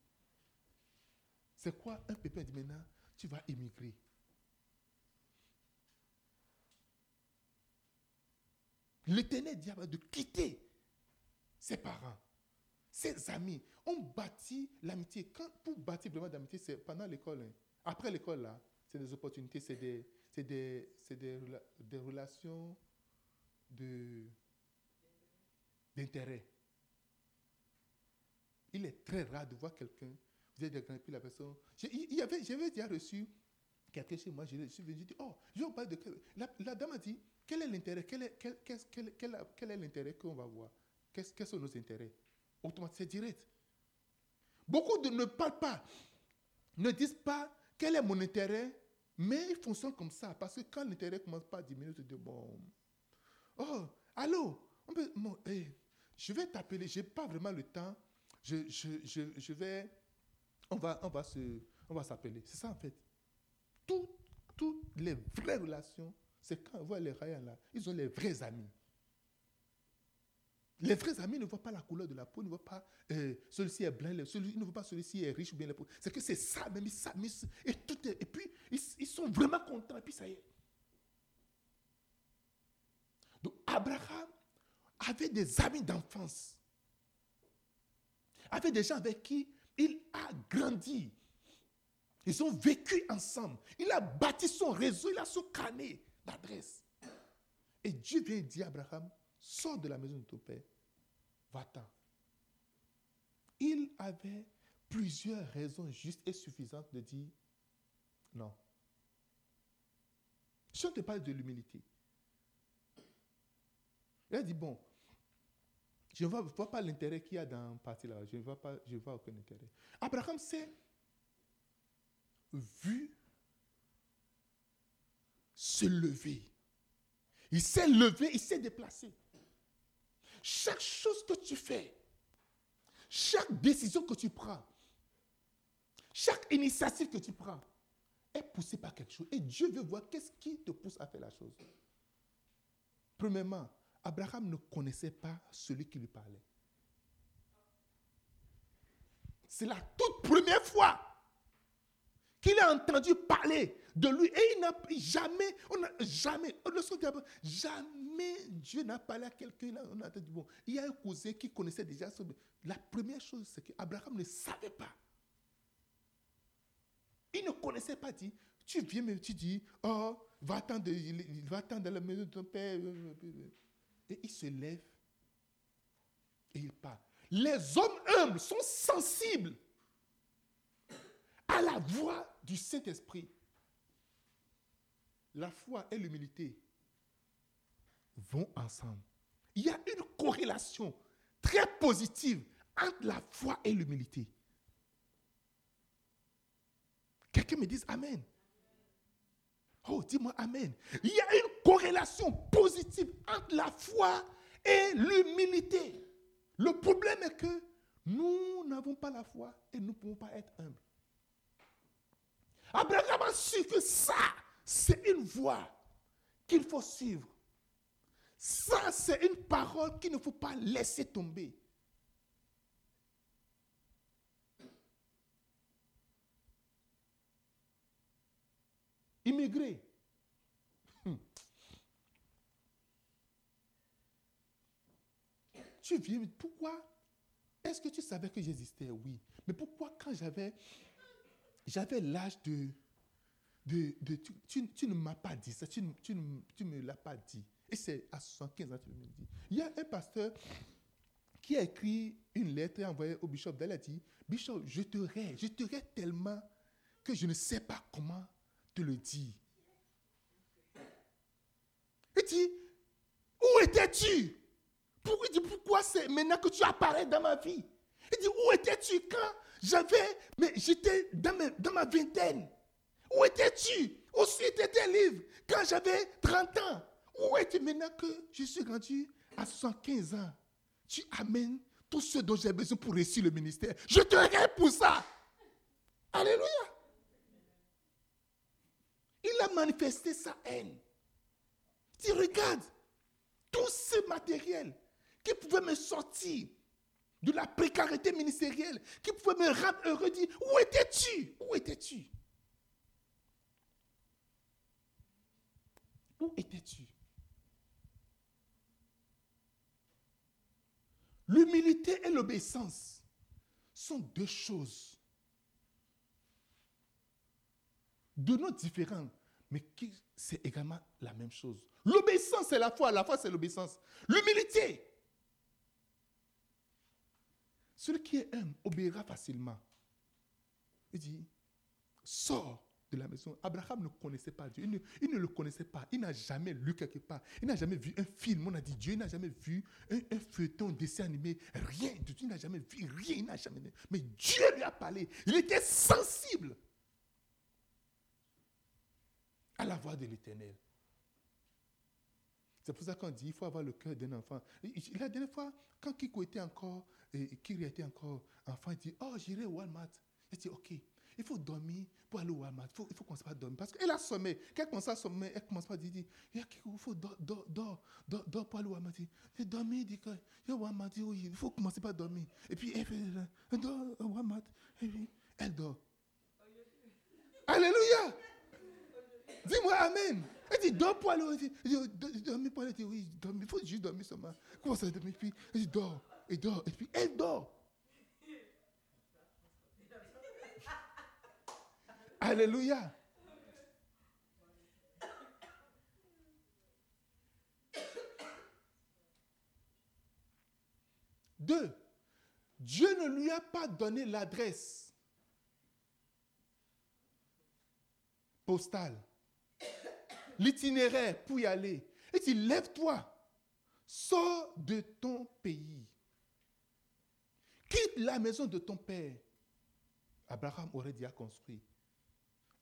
C'est quoi un pépé? Il dit maintenant, tu vas émigrer. L'éternel dit de quitter ses parents, ses amis. On bâtit l'amitié. pour bâtir vraiment l'amitié, c'est pendant l'école. Hein. Après l'école, là, c'est des opportunités, c'est des, des, des, des, relations d'intérêt. Il est très rare de voir quelqu'un, vous êtes grand, puis la personne. J'avais déjà reçu quelqu'un chez moi, je suis venu, je oh, je vais parler de. La, la dame a dit, quel est l'intérêt? Quel est, quel, quel, quel, est l'intérêt qu'on va voir? Quels sont nos intérêts? Automatiquement, c'est direct. Beaucoup ne parlent pas, ne disent pas quel est mon intérêt, mais ils fonctionnent comme ça. Parce que quand l'intérêt commence pas à diminuer, tu dis, bon, oh, allô, je vais t'appeler, je n'ai pas vraiment le temps, je, je, je, je, vais, on va, on va, s'appeler. C'est ça en fait. toutes les vraies relations c'est quand on voit les raïens là, ils ont les vrais amis. Les vrais amis ne voient pas la couleur de la peau, ne voient pas euh, celui-ci est blanc, celui, ne voient pas celui-ci est riche ou bien la peau. C'est que c'est ça, même ils s'amusent. Et, tout et puis, ils, sont vraiment contents, et puis ça y est. Donc, Abraham avait des amis d'enfance. Avait des gens avec qui il a grandi. Ils ont vécu ensemble. Il a bâti son réseau, il a son carnet d'adresse. Et Dieu vient dire à Abraham, sors de la maison de ton père, va-t'en. Il avait plusieurs raisons justes et suffisantes de dire non. Je ne te parle de l'humilité. Il a dit, bon, je ne vois, pas l'intérêt qu'il y a dans partie là. Je ne vois, vois aucun intérêt. Abraham s'est vu se lever. Il s'est levé, il s'est déplacé. Chaque chose que tu fais, chaque décision que tu prends, chaque initiative que tu prends est poussée par quelque chose. Et Dieu veut voir qu'est-ce qui te pousse à faire la chose. Premièrement, Abraham ne connaissait pas celui qui lui parlait. C'est la toute première fois qu'il a entendu parler de lui. Et il n'a jamais, on jamais, jamais Dieu n'a parlé à quelqu'un. On il y a un cousin qui connaissait déjà ça. La première chose, c'est qu'Abraham ne savait pas. Il ne connaissait pas dit, tu viens mais tu dis, oh, va-t'en va dans la maison de ton père. Et il se lève et il part. Les hommes humbles sont sensibles à la voix du Saint-Esprit. La foi et l'humilité vont ensemble. Il y a une corrélation très positive entre la foi et l'humilité. Quelqu'un me dise Amen. Oh, dis-moi Amen. Il y a une corrélation positive entre la foi et l'humilité. Le problème est que nous n'avons pas la foi et nous ne pouvons pas être humbles. Abraham a su que ça, c'est une voie qu'il faut suivre. Ça, c'est une parole qu'il ne faut pas laisser tomber. Immigrer. Tu viens, pourquoi? Est-ce que tu savais que j'existais? Oui. Mais pourquoi quand j'avais j'avais l'âge de... de, tu, ne m'as pas dit ça, tu, ne me l'as pas dit. Et c'est à 75 ans que tu me dis. Il y a un pasteur qui a écrit une lettre et envoyé au bishop. Il a dit, Bishop, je te rêve, je te rêve tellement que je ne sais pas comment te le dire. Il dit, où étais-tu? Pourquoi, pourquoi c'est maintenant que tu apparais dans ma vie? Il dit, où étais-tu quand j'avais, mais j'étais dans, ma vingtaine? Où étais-tu? Aussi étaient tes livres quand j'avais 30 ans? Où es-tu maintenant que je suis rendu à 75 ans? Tu amènes tout ce dont j'ai besoin pour réussir le ministère. Je te regarde pour ça. Alléluia. Il a manifesté sa haine. Tu regardes, tout ce matériel qui pouvait me sortir de la précarité ministérielle, qui pouvait me rendre heureux, dit, où étais-tu? Où étais-tu? Où étais-tu? L'humilité et l'obéissance sont deux choses de noms différents, mais c'est également la même chose. L'obéissance, c'est la foi, la foi, c'est l'obéissance. L'humilité. Celui qui est humble obéira facilement. Il dit, sors de la maison. Abraham ne connaissait pas Dieu. Il ne, le connaissait pas. Il n'a jamais lu quelque part. Il n'a jamais vu un film. On a dit Dieu. Il n'a jamais vu un, feuilleton, un dessin animé. Rien du tout. Il n'a jamais vu rien. Il n'a jamais. Mais Dieu lui a parlé. Il était sensible à la voix de l'éternel. C'est pour ça qu'on dit qu'il faut avoir le cœur d'un enfant. La dernière fois, quand Kiko était encore, et Kiri était encore enfant, il dit Oh, j'irai au Walmart. Il dit Ok, il faut dormir pour aller au Walmart. Il faut, il faut commencer par dormir. Parce qu'elle a sommeil. Quand elle commence à sommeil, elle commence par dire Il faut dormir dors, dors, dors, pour aller au Walmart. Elle dormir, il dit Il Walmart, il faut commencer par dormir. Et puis elle fait dort au Walmart. Et puis elle dort. Alléluia! Dis-moi Amen. Elle dit, dors pour aller. Il dit, dormir pour aller. dit, oui. Il faut juste dormir seulement. Comment ça dormir? Puis, elle dit, dors. Et dort. Et puis, elle dort. Alléluia. Deux, Dieu ne lui a pas donné l'adresse postale l'itinéraire pour y aller. Et dit, lève-toi, sors de ton pays. La maison de ton père. Abraham aurait déjà construit.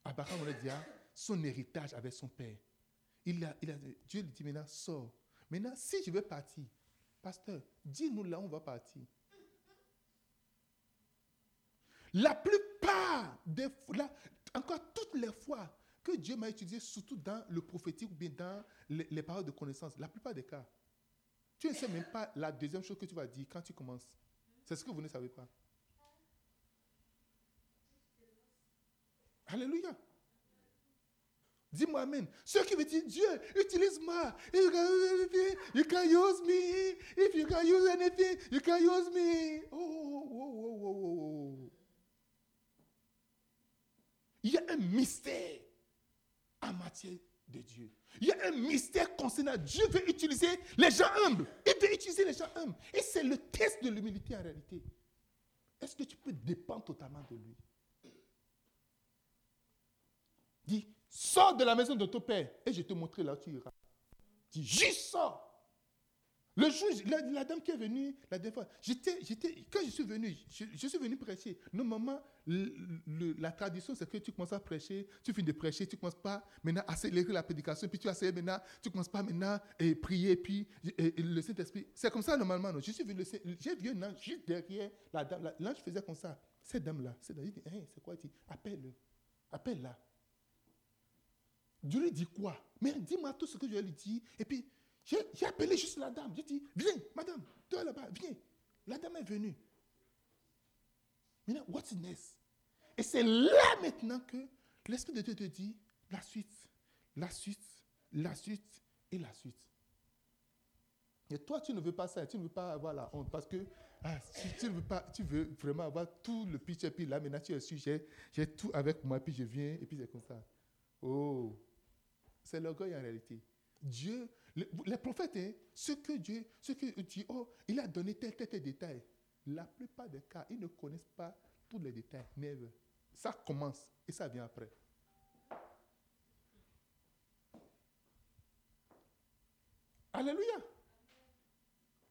Abraham aurait déjà son héritage avec son père. Il a, Dieu lui dit maintenant, sors. Maintenant, si je veux partir, pasteur, dis-nous là où on va partir. La plupart des fois, encore toutes les fois que Dieu m'a utilisé surtout dans le prophétique ou bien dans les, paroles de connaissance. La plupart des cas, tu ne sais même pas la deuxième chose que tu vas dire quand tu commences. C'est ce que vous ne savez pas. Alléluia. Dis-moi Amen. Ceux qui me disent Dieu, utilise-moi. You can use me. If you can use anything, you can use me. Oh, oh, oh, oh, oh, oh. Il y a un mystère en matière de Dieu. Il y a un mystère concernant Dieu veut utiliser les gens humbles. Il veut utiliser les gens humbles. Et c'est le test de l'humilité en réalité. Est-ce que tu peux dépendre totalement de lui? Dis, sors de la maison de ton père et je te montrerai là où tu iras. Dis, juste sors. Le jour, la, dame qui est venue la dernière fois, j'étais, j'étais, quand je suis venu, je, suis venu prêcher. Normalement, la tradition, c'est que tu commences à prêcher, tu finis de prêcher, tu commences pas maintenant à accélérer la prédication, puis tu accélères maintenant, tu commences pas maintenant à prier, puis le Saint-Esprit. C'est comme ça normalement. Non? Je suis venu, j'ai vu un ange juste derrière la dame. L'ange faisait comme ça. Cette dame-là, cette dame, dit, hein, c'est quoi Il dit, appelle-le, appelle-la. Dieu lui dit quoi? Mais dis-moi tout ce que je lui dis, et puis j'ai appelé juste la dame. J'ai dit, viens, madame, toi là-bas, viens. La dame est venue. Maintenant, what's next? Et c'est là maintenant que l'Esprit de Dieu te dit la suite, la suite, la suite et la suite. Et toi, tu ne veux pas ça, tu ne veux pas avoir la honte parce que ah, tu, ne veux pas, tu veux vraiment avoir tout le pitch et puis là, maintenant tu es sujet, j'ai tout avec moi, puis je viens et puis c'est comme ça. Oh, c'est l'orgueil en réalité. Dieu les, prophètes, hein, ce que Dieu, ce que Dieu, oh, il a donné tel, tel, tel détail. La plupart des cas, ils ne connaissent pas tous les détails. Mais ça commence et ça vient après. Alléluia.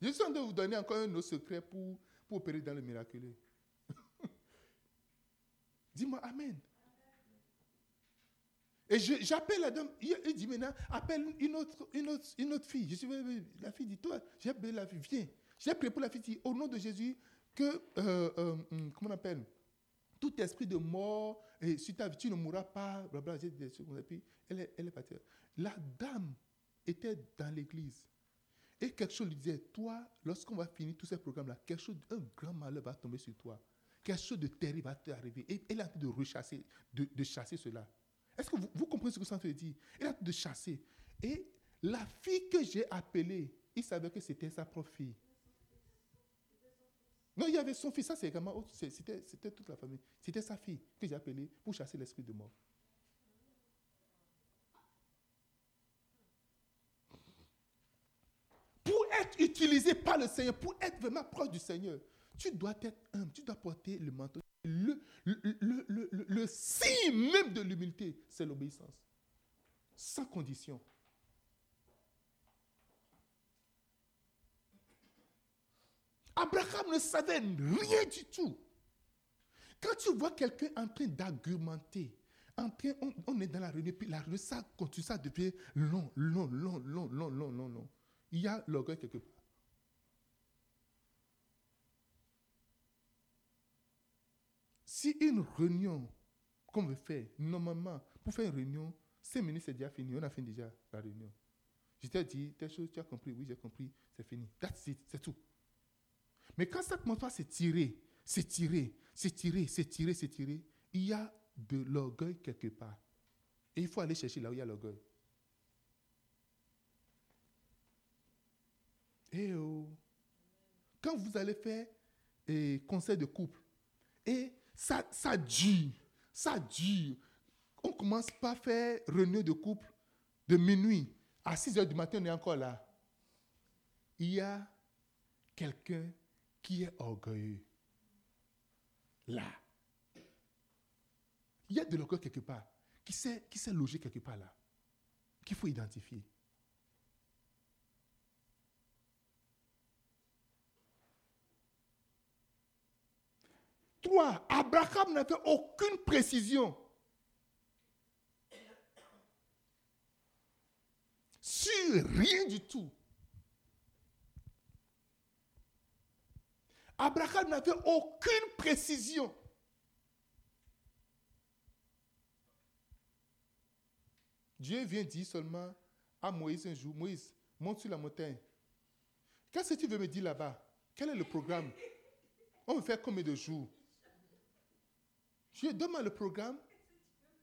Je suis en train de vous donner encore un autre secret pour, pour opérer dans le miraculeux. Dis-moi Amen. Et j'appelle la dame, il dit maintenant, appelle une autre, une autre, une autre fille. Je suis, la fille dit, toi, j'ai appelé la fille, viens. J'ai prié pour la fille, dit, au nom de Jésus, que, euh, euh, hum, comment on appelle, tout esprit de mort, et si ta vie, tu ne mourras pas, blablabla, j'ai des choses et puis elle est, elle est partie. La dame était dans l'église. Et quelque chose lui disait, toi, lorsqu'on va finir tous ces programmes-là, quelque chose, un grand malheur va tomber sur toi. Quelque chose de terrible va t'arriver. Et il a envie de rechasser, de, de chasser cela. Est-ce que vous, comprenez ce que ça veut dire? Il a de chasser. Et la fille que j'ai appelée, il savait que c'était sa propre fille. Non, il y avait son fils, ça c'est également, c'était toute la famille. C'était sa fille que j'ai appelée pour chasser l'esprit de mort. Pour être utilisé par le Seigneur, pour être vraiment proche du Seigneur, tu dois être humble, tu dois porter le manteau. Le, le, le, le signe même de l'humilité, c'est l'obéissance. Sans condition. Abraham ne savait rien du tout. Quand tu vois quelqu'un en train d'argumenter, en train, on, est dans la réunion, puis la réunion, ça continue, ça devient long, long, long, long, long, long, long, long. Il y a l'orgueil quelque part. Si une réunion qu'on veut faire, normalement, pour faire une réunion, cinq minutes, c'est déjà fini. On a fini déjà la réunion. Je t'ai dit, telle chose, tu as compris, oui, j'ai compris, c'est fini. That's it, c'est tout. Mais quand ça commence à s'étirer, s'étirer, s'étirer, s'étirer, s'étirer, il y a de l'orgueil quelque part. Et il faut aller chercher là où il y a l'orgueil. Et eh oh. Quand vous allez faire un conseil de couple, et ça, ça dure, ça dure. On commence pas à faire réunion de couple de minuit. À 6 heures du matin, on est encore là. Il y a quelqu'un qui est orgueilleux. Là. Il y a de l'orgueil quelque part, qui s'est qui logé quelque part là, qu'il faut identifier. Trois, Abraham n'avait aucune précision sur rien du tout. Abraham n'avait aucune précision. Dieu vient dire seulement à Moïse un jour, Moïse, monte sur la montagne. Qu'est-ce que tu veux me dire là-bas? Quel est le programme? On veut faire combien de jours? Je demande le programme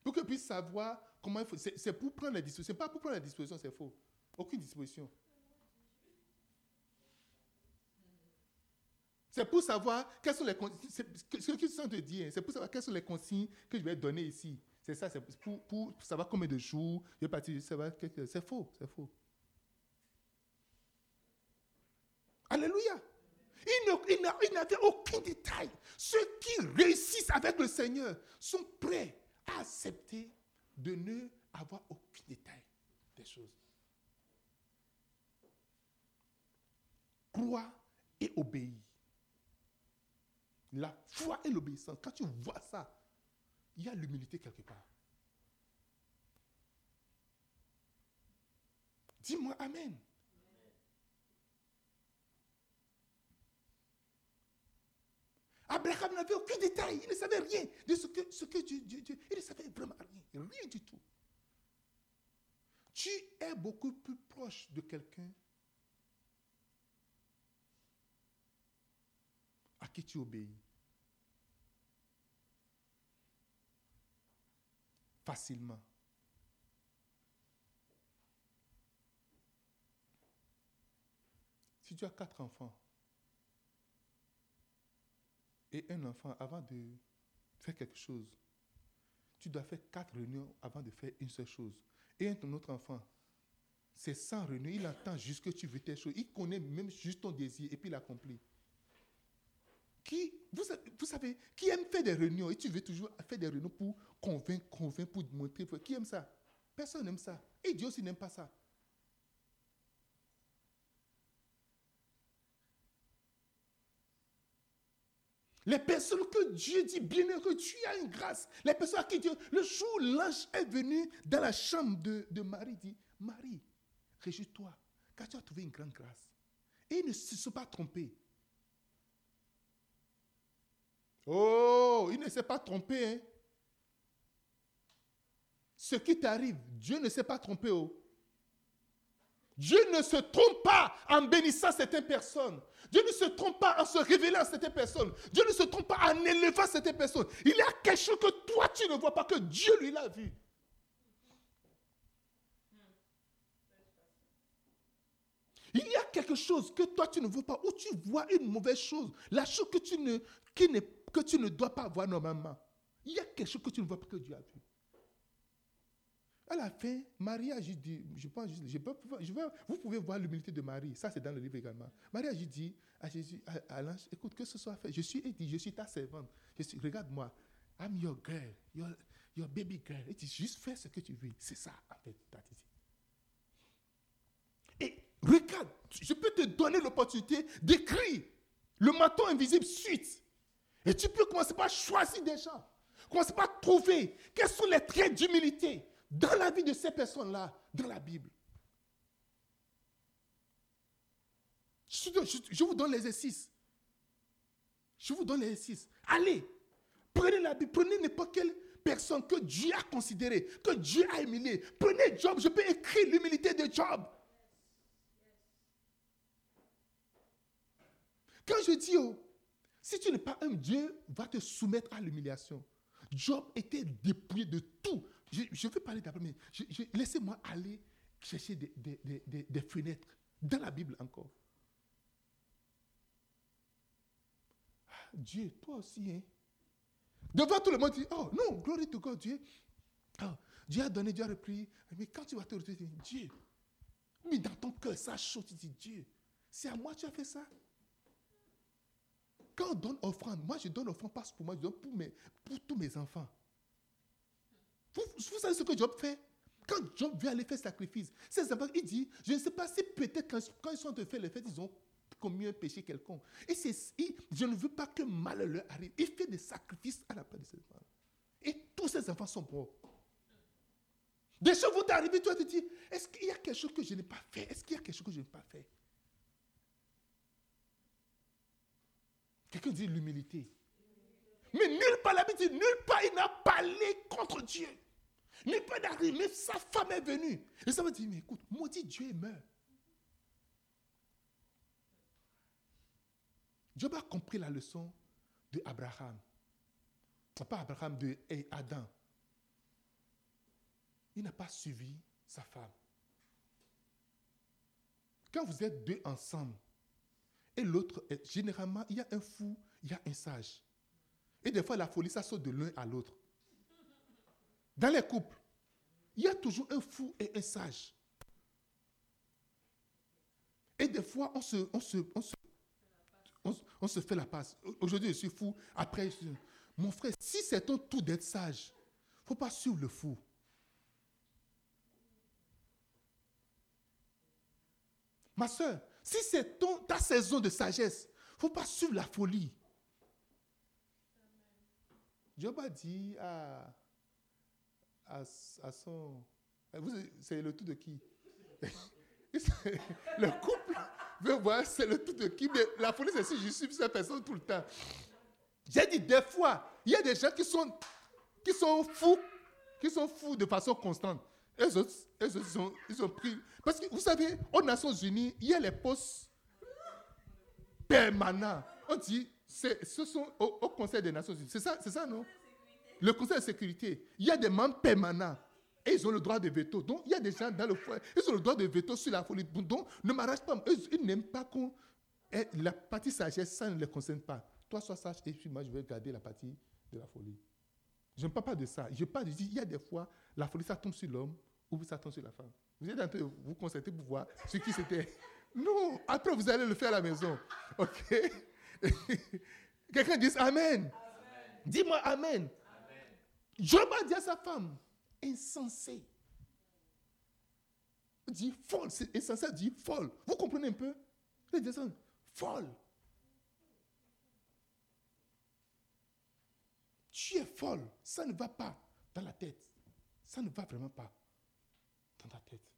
pour que puisse savoir comment il faut. C'est pour prendre la disposition. Ce n'est pas pour prendre la disposition, c'est faux. Aucune disposition. C'est pour savoir quelles sont les consignes. Ce qu'ils sont de dire, c'est pour savoir quelles sont les consignes que je vais donner ici. C'est ça, c'est pour, pour, savoir combien de jours je vais partir. C'est faux, c'est faux. Alléluia. Il n'avait aucun détail. Ceux qui réussissent avec le Seigneur sont prêts à accepter de ne avoir aucun détail des choses. Crois et obéis. La foi et l'obéissance, quand tu vois ça, il y a l'humilité quelque part. Dis-moi Amen. Abraham n'avait aucun détail, il ne savait rien de ce que, ce que Dieu, Dieu, Dieu, il ne savait vraiment rien, rien du tout. Tu es beaucoup plus proche de quelqu'un à qui tu obéis. Facilement. Si tu as quatre enfants, et un enfant, avant de faire quelque chose, tu dois faire quatre réunions avant de faire une seule chose. Et un autre enfant, c'est sans réunion, il attend juste que tu veux telle chose. Il connaît même juste ton désir et puis il accomplit qui, vous, vous, savez, qui aime faire des réunions et tu veux toujours faire des réunions pour convaincre, convaincre, pour montrer. Qui aime ça? Personne n'aime ça. Et Dieu aussi n'aime pas ça. Les personnes que Dieu dit bien que tu as une grâce. Les personnes à qui Dieu, le jour où l'ange est venu dans la chambre de, de Marie, dit Marie, réjouis-toi, car tu as trouvé une grande grâce. Et ils ne se sont pas trompés. Oh, il ne s'est pas trompé. Hein. Ce qui t'arrive, Dieu ne s'est pas trompé. Oh. Dieu ne se trompe pas en bénissant certaines personnes. Dieu ne se trompe pas en se révélant à certaines personnes. Dieu ne se trompe pas en élevant certaines personnes. Il y a quelque chose que toi tu ne vois pas, que Dieu lui l'a vu. Il y a quelque chose que toi tu ne vois pas, ou tu vois une mauvaise chose, la chose que tu ne, que tu ne dois pas voir normalement. Il y a quelque chose que tu ne vois pas que Dieu a vu. À la fin, Marie a juste dit, je pense, je, peux, vous pouvez voir l'humilité de Marie, ça c'est dans le livre également. Marie a juste dit à Jésus, à, l'ange, écoute, que ce soit fait, je suis, dit, je suis ta servante, regarde-moi, I'm your girl, your, baby girl. Il dit, juste fais ce que tu veux. C'est ça, en fait, Et regarde, je peux te donner l'opportunité d'écrire le maton invisible suite. Et tu peux commencer par choisir des gens. Commencer par trouver quels sont les traits d'humilité dans la vie de ces personnes-là, dans la Bible. Je, vous donne l'exercice. Je vous donne l'exercice. Allez, prenez la Bible, prenez n'importe quelle personne que Dieu a considérée, que Dieu a humilié. Prenez Job, je peux écrire l'humilité de Job. Quand je dis, oh, si tu n'es pas un Dieu, va te soumettre à l'humiliation. Job était dépouillé de tout. Je, veux parler d'après, mais laissez-moi aller chercher des, fenêtres dans la Bible encore. Ah, Dieu, toi aussi, hein? Devant tout le monde, dit, oh non, glory to God, Dieu. Oh, Dieu a donné, Dieu a repris. Mais quand tu vas te retrouver, Dieu. Mais dans ton cœur, ça chaud, tu dis, Dieu, c'est à moi que tu as fait ça. Quand on donne offrande, moi je donne offrande parce pour moi, je donne pour, mes, pour tous mes enfants. Vous, savez ce que Job fait? Quand Job veut aller faire sacrifice, ses enfants, il dit, je ne sais pas si peut-être quand, ils sont de faire les fêtes, ils ont commis un péché quelconque. Et c'est, je ne veux pas que malheur leur arrive. Il fait des sacrifices à la place de ses enfants. Et tous ses enfants sont pauvres. Des choses vont t'arriver, toi, tu te dis, est-ce qu'il y a quelque chose que je n'ai pas fait? Est-ce qu'il y a quelque chose que je n'ai pas fait? Quelqu'un dit l'humilité. Mais nulle part, la nulle part il n'a parlé contre Dieu. Nulle part d'arriver, mais sa femme est venue. Et ça veut dire, mais écoute, maudit Dieu et meurt. Job a compris la leçon de Abraham. Pas Abraham, de Adam. Il n'a pas suivi sa femme. Quand vous êtes deux ensemble, et l'autre, généralement, il y a un fou, il y a un sage. Et des fois, la folie, ça saute de l'un à l'autre. Dans les couples, il y a toujours un fou et un sage. Et des fois, on se, fait la passe. Aujourd'hui, je suis fou. Après, mon frère, si c'est ton tour d'être sage, il ne faut pas suivre le fou. Ma soeur, si c'est ta saison de sagesse, il ne faut pas suivre la folie. Job a dit à, son... C'est le tout de qui? Le couple veut voir c'est le tout de qui, mais la folie, c'est si je suis cette personne tout le temps. J'ai dit des fois, il y a des gens qui sont, qui sont fous, qui sont fous de façon constante. Eux ils, ont, ils ont pris. Parce que vous savez, aux Nations Unies, il y a les postes permanents. On dit, ce sont au, Conseil des Nations Unies. C'est ça, c'est ça, non? Le Conseil de sécurité. Il y a des membres permanents. Et ils ont le droit de veto. Donc, il y a des gens dans le foyer, ils ont le droit de veto sur la folie. Donc, ne m'arrache pas. ils n'aiment pas qu'on. La partie sagesse, ça ne les concerne pas. Toi, sois sage et puis moi, je vais garder la partie de la folie. Je ne parle pas de ça. Je parle de il y a des fois, la folie, ça tombe sur l'homme ou ça tombe sur la femme. Vous êtes en train de vous concentrer pour voir ce qui c'était. Non, après vous allez le faire à la maison. OK? Quelqu'un dit Amen. Dis-moi Amen. Job a dit à sa femme, insensé. Il dit folle, c'est insensé, dit folle. Vous comprenez un peu? Il dit folle. Tu es folle, ça ne va pas dans la tête. Ça ne va vraiment pas dans ta tête.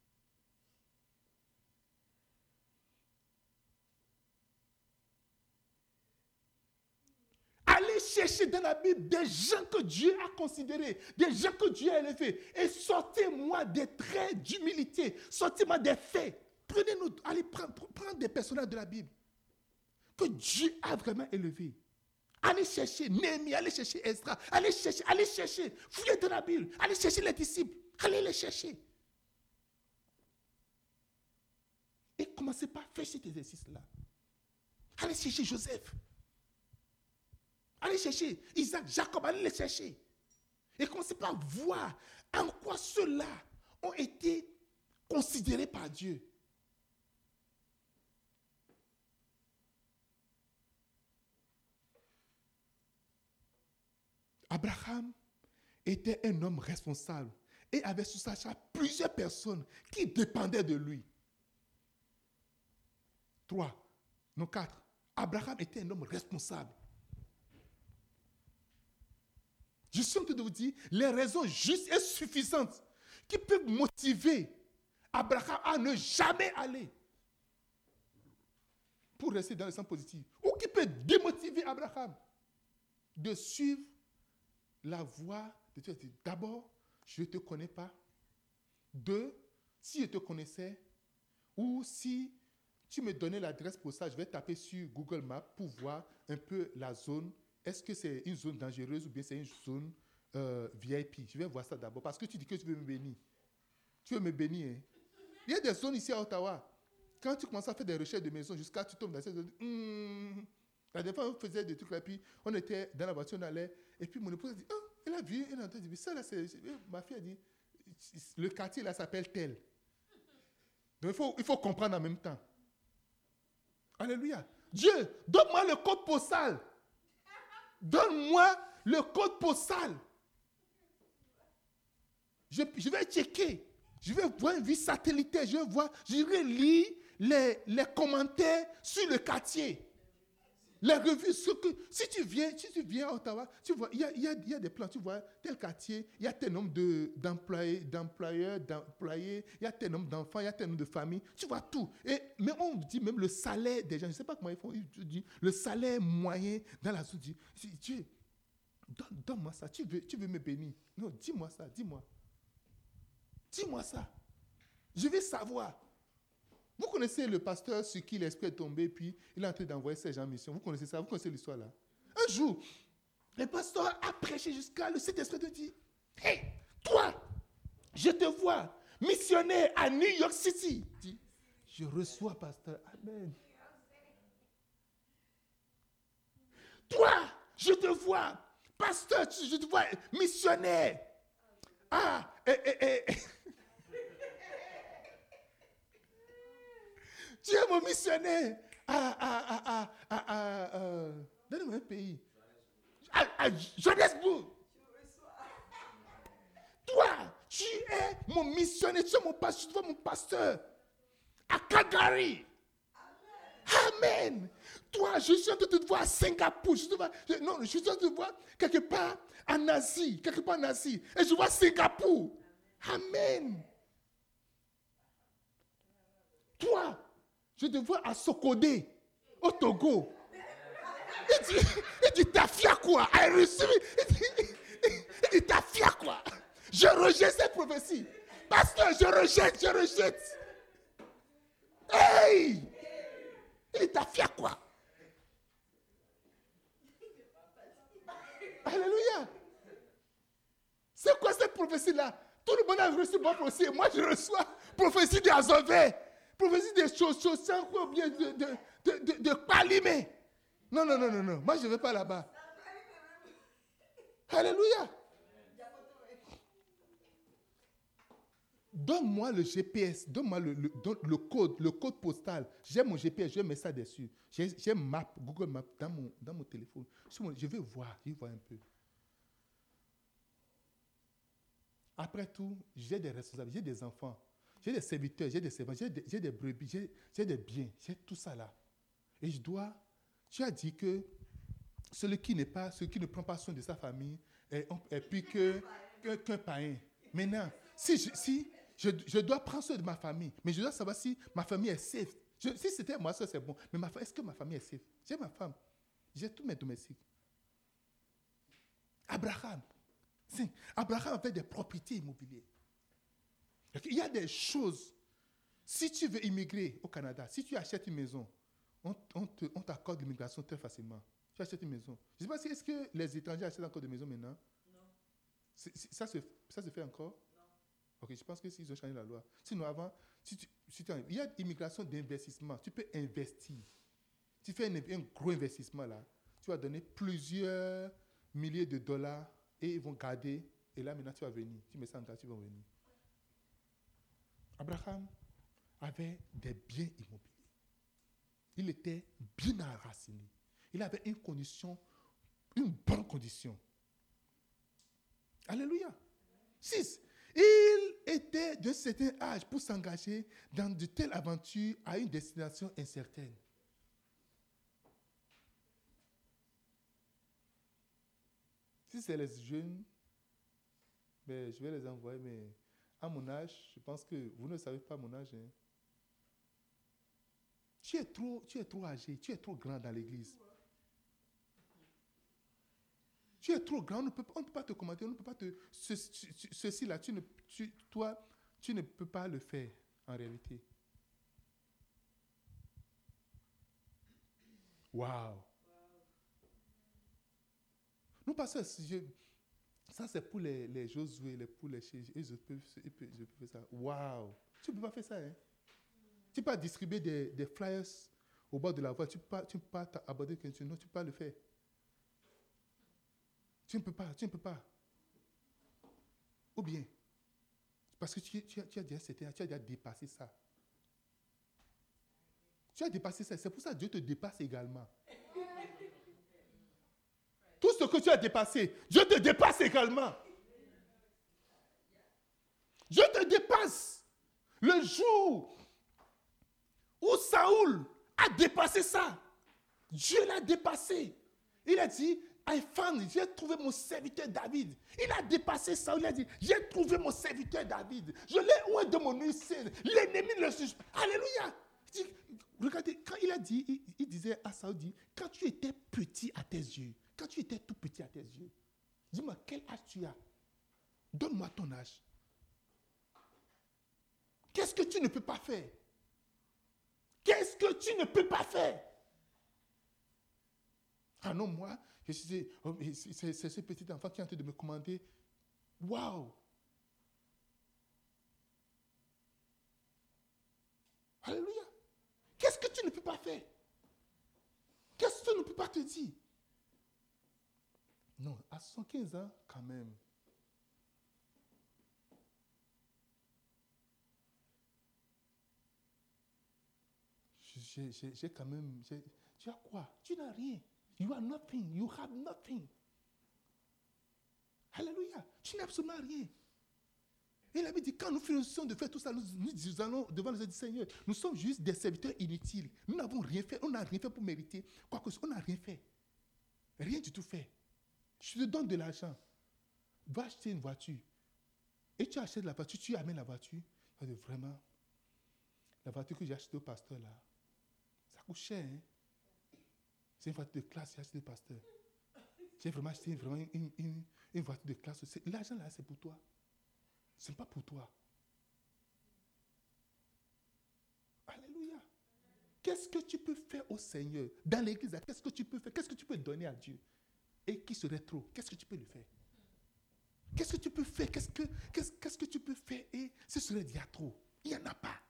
Allez chercher dans la Bible des gens que Dieu a considérés, des gens que Dieu a élevés, et sortez-moi des traits d'humilité, sortez-moi des faits. Prenez nos, allez prendre, prendre des personnages de la Bible que Dieu a vraiment élevés. Allez chercher Néhémie, allez chercher Ezra, allez chercher, allez chercher, fouillez dans la Bible, allez chercher les disciples, allez les chercher. Et commencez par faire cet exercice-là. Allez chercher Joseph. Allez chercher Isaac, Jacob, allez les chercher. Et commencez par voir en quoi ceux-là ont été considérés par Dieu. Abraham était un homme responsable et avait sous sa charge plusieurs personnes qui dépendaient de lui. Trois, non quatre. Abraham était un homme responsable. Je suis en train de vous dire les raisons justes et suffisantes qui peuvent motiver Abraham à ne jamais aller pour rester dans le sens positif. Ou qui peut démotiver Abraham de suivre la voie de Dieu. D'abord, je ne te connais pas. Deux, si je te connaissais, ou si tu me donnais l'adresse pour ça, je vais taper sur Google Maps pour voir un peu la zone. Est-ce que c'est une zone dangereuse ou bien c'est une zone euh, VIP Je vais voir ça d'abord parce que tu dis que tu veux me bénir. Tu veux me bénir. Hein? Il y a des zones ici à Ottawa. Quand tu commences à faire des recherches de maison jusqu'à tu tombes dans cette zone, hmm. la dernière fois on faisait des trucs là, puis on était dans la voiture, on allait, et puis mon épouse a dit, oh, elle a vu, elle a entendu, ça là, c'est, ma fille a dit, le quartier là s'appelle tel. Donc il faut, il faut comprendre en même temps. Alléluia. Dieu, donne-moi le code postal. Donne-moi le code postal. Je, vais checker. Je vais voir une vie satellitaire. Je vais je lire les commentaires sur le quartier. Les revues, ce que, si tu viens, si tu viens à Ottawa, tu vois, il y a, des plans, tu vois, tel quartier, il y a tel nombre d'employés, d'employeurs, d'employés, il y a tel nombre d'enfants, il y a tel nombre de familles, tu vois tout. Et, mais on dit même le salaire des gens, je ne sais pas comment ils font, le salaire moyen dans la zone, Dieu, donne-moi ça, tu veux, tu veux me bénir? Non, dis-moi ça, dis-moi. Dis-moi ça. Je vais savoir. Vous connaissez le pasteur sur qui l'esprit est tombé, puis il est en train d'envoyer ses gens en mission. Vous connaissez ça? Vous connaissez l'histoire là Un jour, le pasteur a prêché jusqu'à le Saint-Esprit de dit Hé, toi, je te vois missionnaire à New York City. Je reçois pasteur. Amen. Toi, je te vois, pasteur, je te vois missionnaire. Ah, et, eh, et, eh, et. Tu es mon missionnaire à, à, à, à, euh, donne-moi un pays. À, Johannesburg. Toi, tu es mon missionnaire, tu es mon pasteur, tu es mon pasteur. À Calgary. Amen. Toi, je suis en train de te voir à Singapour. Je non, je suis en train de te voir quelque part en Asie. Quelque part en Asie. Et je vois Singapour. Amen. Toi, je te vois à Sokodé, au Togo. Il dit, il dit t'as fier quoi? I receive Il dit, il dit t'as fier quoi? Je rejette cette prophétie. Pasteur, je rejette, je rejette. Hey Il dit t'as fier quoi? Alléluia. C'est quoi cette prophétie-là? Tout le monde a reçu bonne prophétie. Moi, je reçois prophétie d'Azové prophétie des choses, choses sans quoi bien de, de, de, de, de Non, non, non, non, non. Moi, je ne vais pas là-bas. Alléluia. Donne-moi le GPS, donne-moi le, le, le, code, le code postal. J'ai mon GPS, je mets ça dessus. J'ai map, Google Maps dans mon, dans mon téléphone. Je vais voir, je vais voir un peu. Après tout, j'ai des responsabilités, j'ai des enfants. J'ai des serviteurs, j'ai des servants, j'ai des, brebis, j'ai des biens, j'ai tout ça là. Et je dois, tu as dit que celui qui n'est pas, celui qui ne prend pas soin de sa famille est, plus que qu'un païen. Maintenant, si, je, si je, dois prendre soin de ma famille, mais je dois savoir si ma famille est safe. si c'était moi, ça c'est bon. Mais est-ce que ma famille est safe? J'ai ma femme, j'ai tous mes domestiques. Abraham, Abraham avait des propriétés immobilières. Il y a des choses. Si tu veux immigrer au Canada, si tu achètes une maison, on, on t'accorde l'immigration très facilement. Tu achètes une maison. Je ne sais pas si est-ce que les étrangers achètent encore des maisons maintenant? C'est- ça, se, ça se fait encore? Ok, je pense que s'ils ont changé la loi. Sinon, avant, si tu, si tu- il y a immigration d'investissement. Tu peux investir. Tu fais un, un gros investissement là. Tu vas donner plusieurs milliers de dollars et ils vont garder. Et là, maintenant, tu vas venir. Tu mets ça en garde, tu vas venir. Abraham avait des biens immobiliers. Il était bien enraciné. Il avait une condition, une bonne condition. Alléluia. 6. Il était d'un certain âge pour s'engager dans de telles aventures à une destination incertaine. Si c'est les jeunes, ben, je vais les envoyer, mais à mon âge, je pense que vous ne savez pas mon âge. hein. Tu, es trop, tu es trop âgé, tu es trop grand dans l'église. Tu es trop grand, on ne peut, pas te commenter, on ne peut pas te... ce- ce- ceci là, tu ne, tu- toi, tu ne peux pas le faire en réalité. Waouh! Nous passons, je- ça c'est pour les, les Josué, les pour les chez ils peuvent, ils faire ça. Waouh! Tu ne peux pas faire ça, hein? Tu peux pas distribuer des, des flyers au bord de la voie, tu ne peux pas, tu peux pas t'aborder quelqu'un, non, tu ne peux pas le faire. Tu ne peux pas, tu ne peux pas. Ou bien, parce que tu, tu tu as déjà, tu as déjà dépassé ça. Tu as dépassé ça. C'est pour ça que Dieu te dépasse également. Que tu as dépassé, Dieu te dépasse également. Dieu te dépasse. Le jour où Saoul a dépassé ça, Dieu l'a dépassé. Il a dit, I found, j'ai trouvé mon serviteur David. Il a dépassé ça. Il a dit, j'ai trouvé mon serviteur David. Je l'ai oint de mon saine. L'ennemi ne le suit. Alléluia. Regardez, quand il a dit, il, disait à Saoul, quand tu étais petit à tes yeux, quand tu étais tout petit à tes yeux, dis-moi quel âge tu as? Donne-moi ton âge. Qu'est-ce que tu ne peux pas faire? Qu'est-ce que tu ne peux pas faire? Ah non, moi, c'est- c'est ce petit enfant qui est en train de me commander. Waouh Alléluia. Qu'est-ce que tu ne peux pas faire? Qu'est-ce que tu ne peux pas te dire? Non, à 115 ans, quand même. J'ai- quand même. Tu as quoi? Tu n'as rien. You are nothing. You have nothing. Alléluia. Tu n'as absolument rien. Il avait dit, quand nous finissons de faire tout ça, nous, nous allons devant le Seigneur. Nous sommes juste des serviteurs inutiles. Nous n'avons rien fait. On n'a rien fait pour mériter. Quoi que ce soit, on n'a rien fait. Rien du tout fait. Je te donne de l'argent. Va acheter une voiture. Et tu achètes la voiture, tu amènes la voiture. Vraiment, la voiture que j'ai achetée au pasteur là, ça coûte cher. hein. C'est une voiture de classe, j'ai acheté au pasteur. J'ai vraiment acheté vraiment une, une- voiture de classe. L'argent là, c'est pour toi. Ce n'est pas pour toi. Alléluia. Qu'est-ce que tu peux faire au Seigneur? Dans l'église, qu'est-ce que tu peux faire? Qu'est-ce que tu peux donner à Dieu? Et qui serait trop Qu'est-ce que tu peux lui faire? Qu'est-ce que tu peux faire? Qu'est-ce que, qu'est-ce, qu'est-ce que tu peux faire? Et ce serait déjà trop. Il n'y en a pas.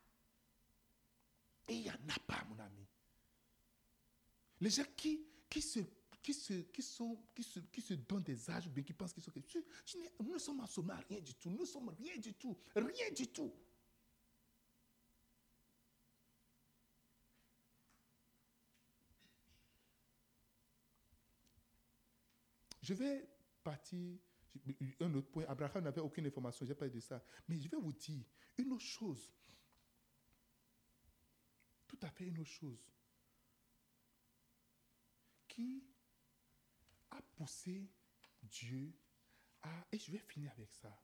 Et il n'y en a pas, mon ami. Les gens qui, qui, se, qui, se, qui, sont, qui, se, qui se donnent des âges ou bien qui pensent qu'ils sont... nous ne sommes assommés à rien du tout. Nous ne sommes rien du tout. Rien du tout. Je vais partir. Un autre point. Abraham n'avait aucune information. Pas dit de ça. Mais je vais vous dire une autre chose. Tout à fait une autre chose. Qui a poussé Dieu à. Et je vais finir avec ça.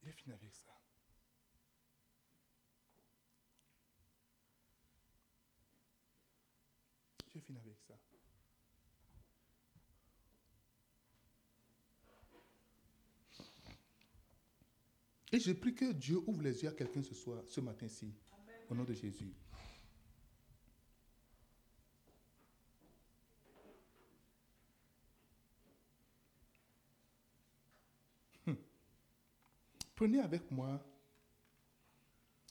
Je vais finir avec ça. Je vais finir avec ça. Et je prie que Dieu ouvre les yeux à quelqu'un ce soir, ce matin-ci, au nom de Jésus. Hmm. Prenez avec moi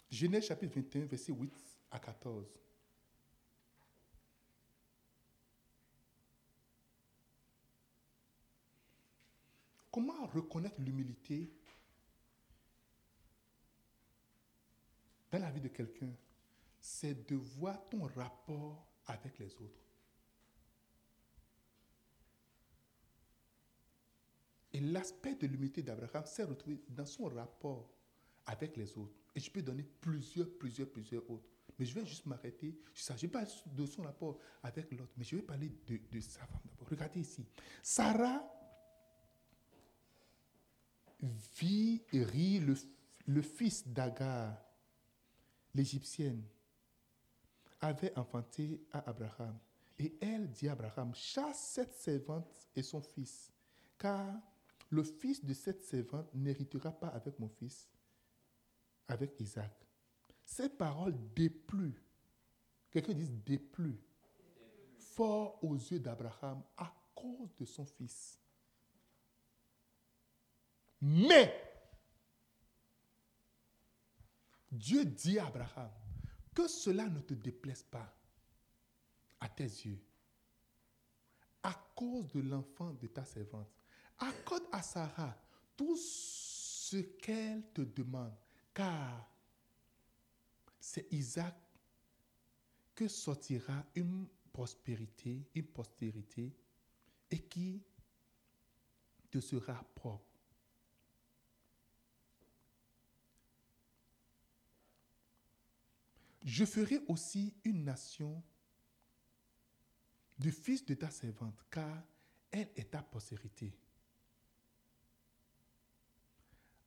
Genèse chapitre 21, verset 8 à 14. Comment reconnaître l'humilité dans la vie de quelqu'un C'est de voir ton rapport avec les autres. Et l'aspect de l'humilité d'Abraham s'est retrouvé dans son rapport avec les autres. Et je peux donner plusieurs, plusieurs, plusieurs autres. Mais je vais juste m'arrêter Je ne pas de son rapport avec l'autre, mais je vais parler de, sa femme d'abord. Regardez ici. Sarah vit et rit le fils d'Agar, l'Égyptienne, avait enfanté à Abraham. Et elle dit à Abraham, chasse cette servante et son fils, car le fils de cette servante n'héritera pas avec mon fils, avec Isaac. Ces paroles dépluent, quelqu'un dit dépluent, fort aux yeux d'Abraham à cause de son fils. Mais, Dieu dit à Abraham, que cela ne te déplaise pas à tes yeux, à cause de l'enfant de ta servante. Accorde à Sarah tout ce qu'elle te demande, car c'est Isaac que sortira une prospérité, une postérité, et qui te sera propre. Je ferai aussi une nation du fils de ta servante, car elle est ta postérité.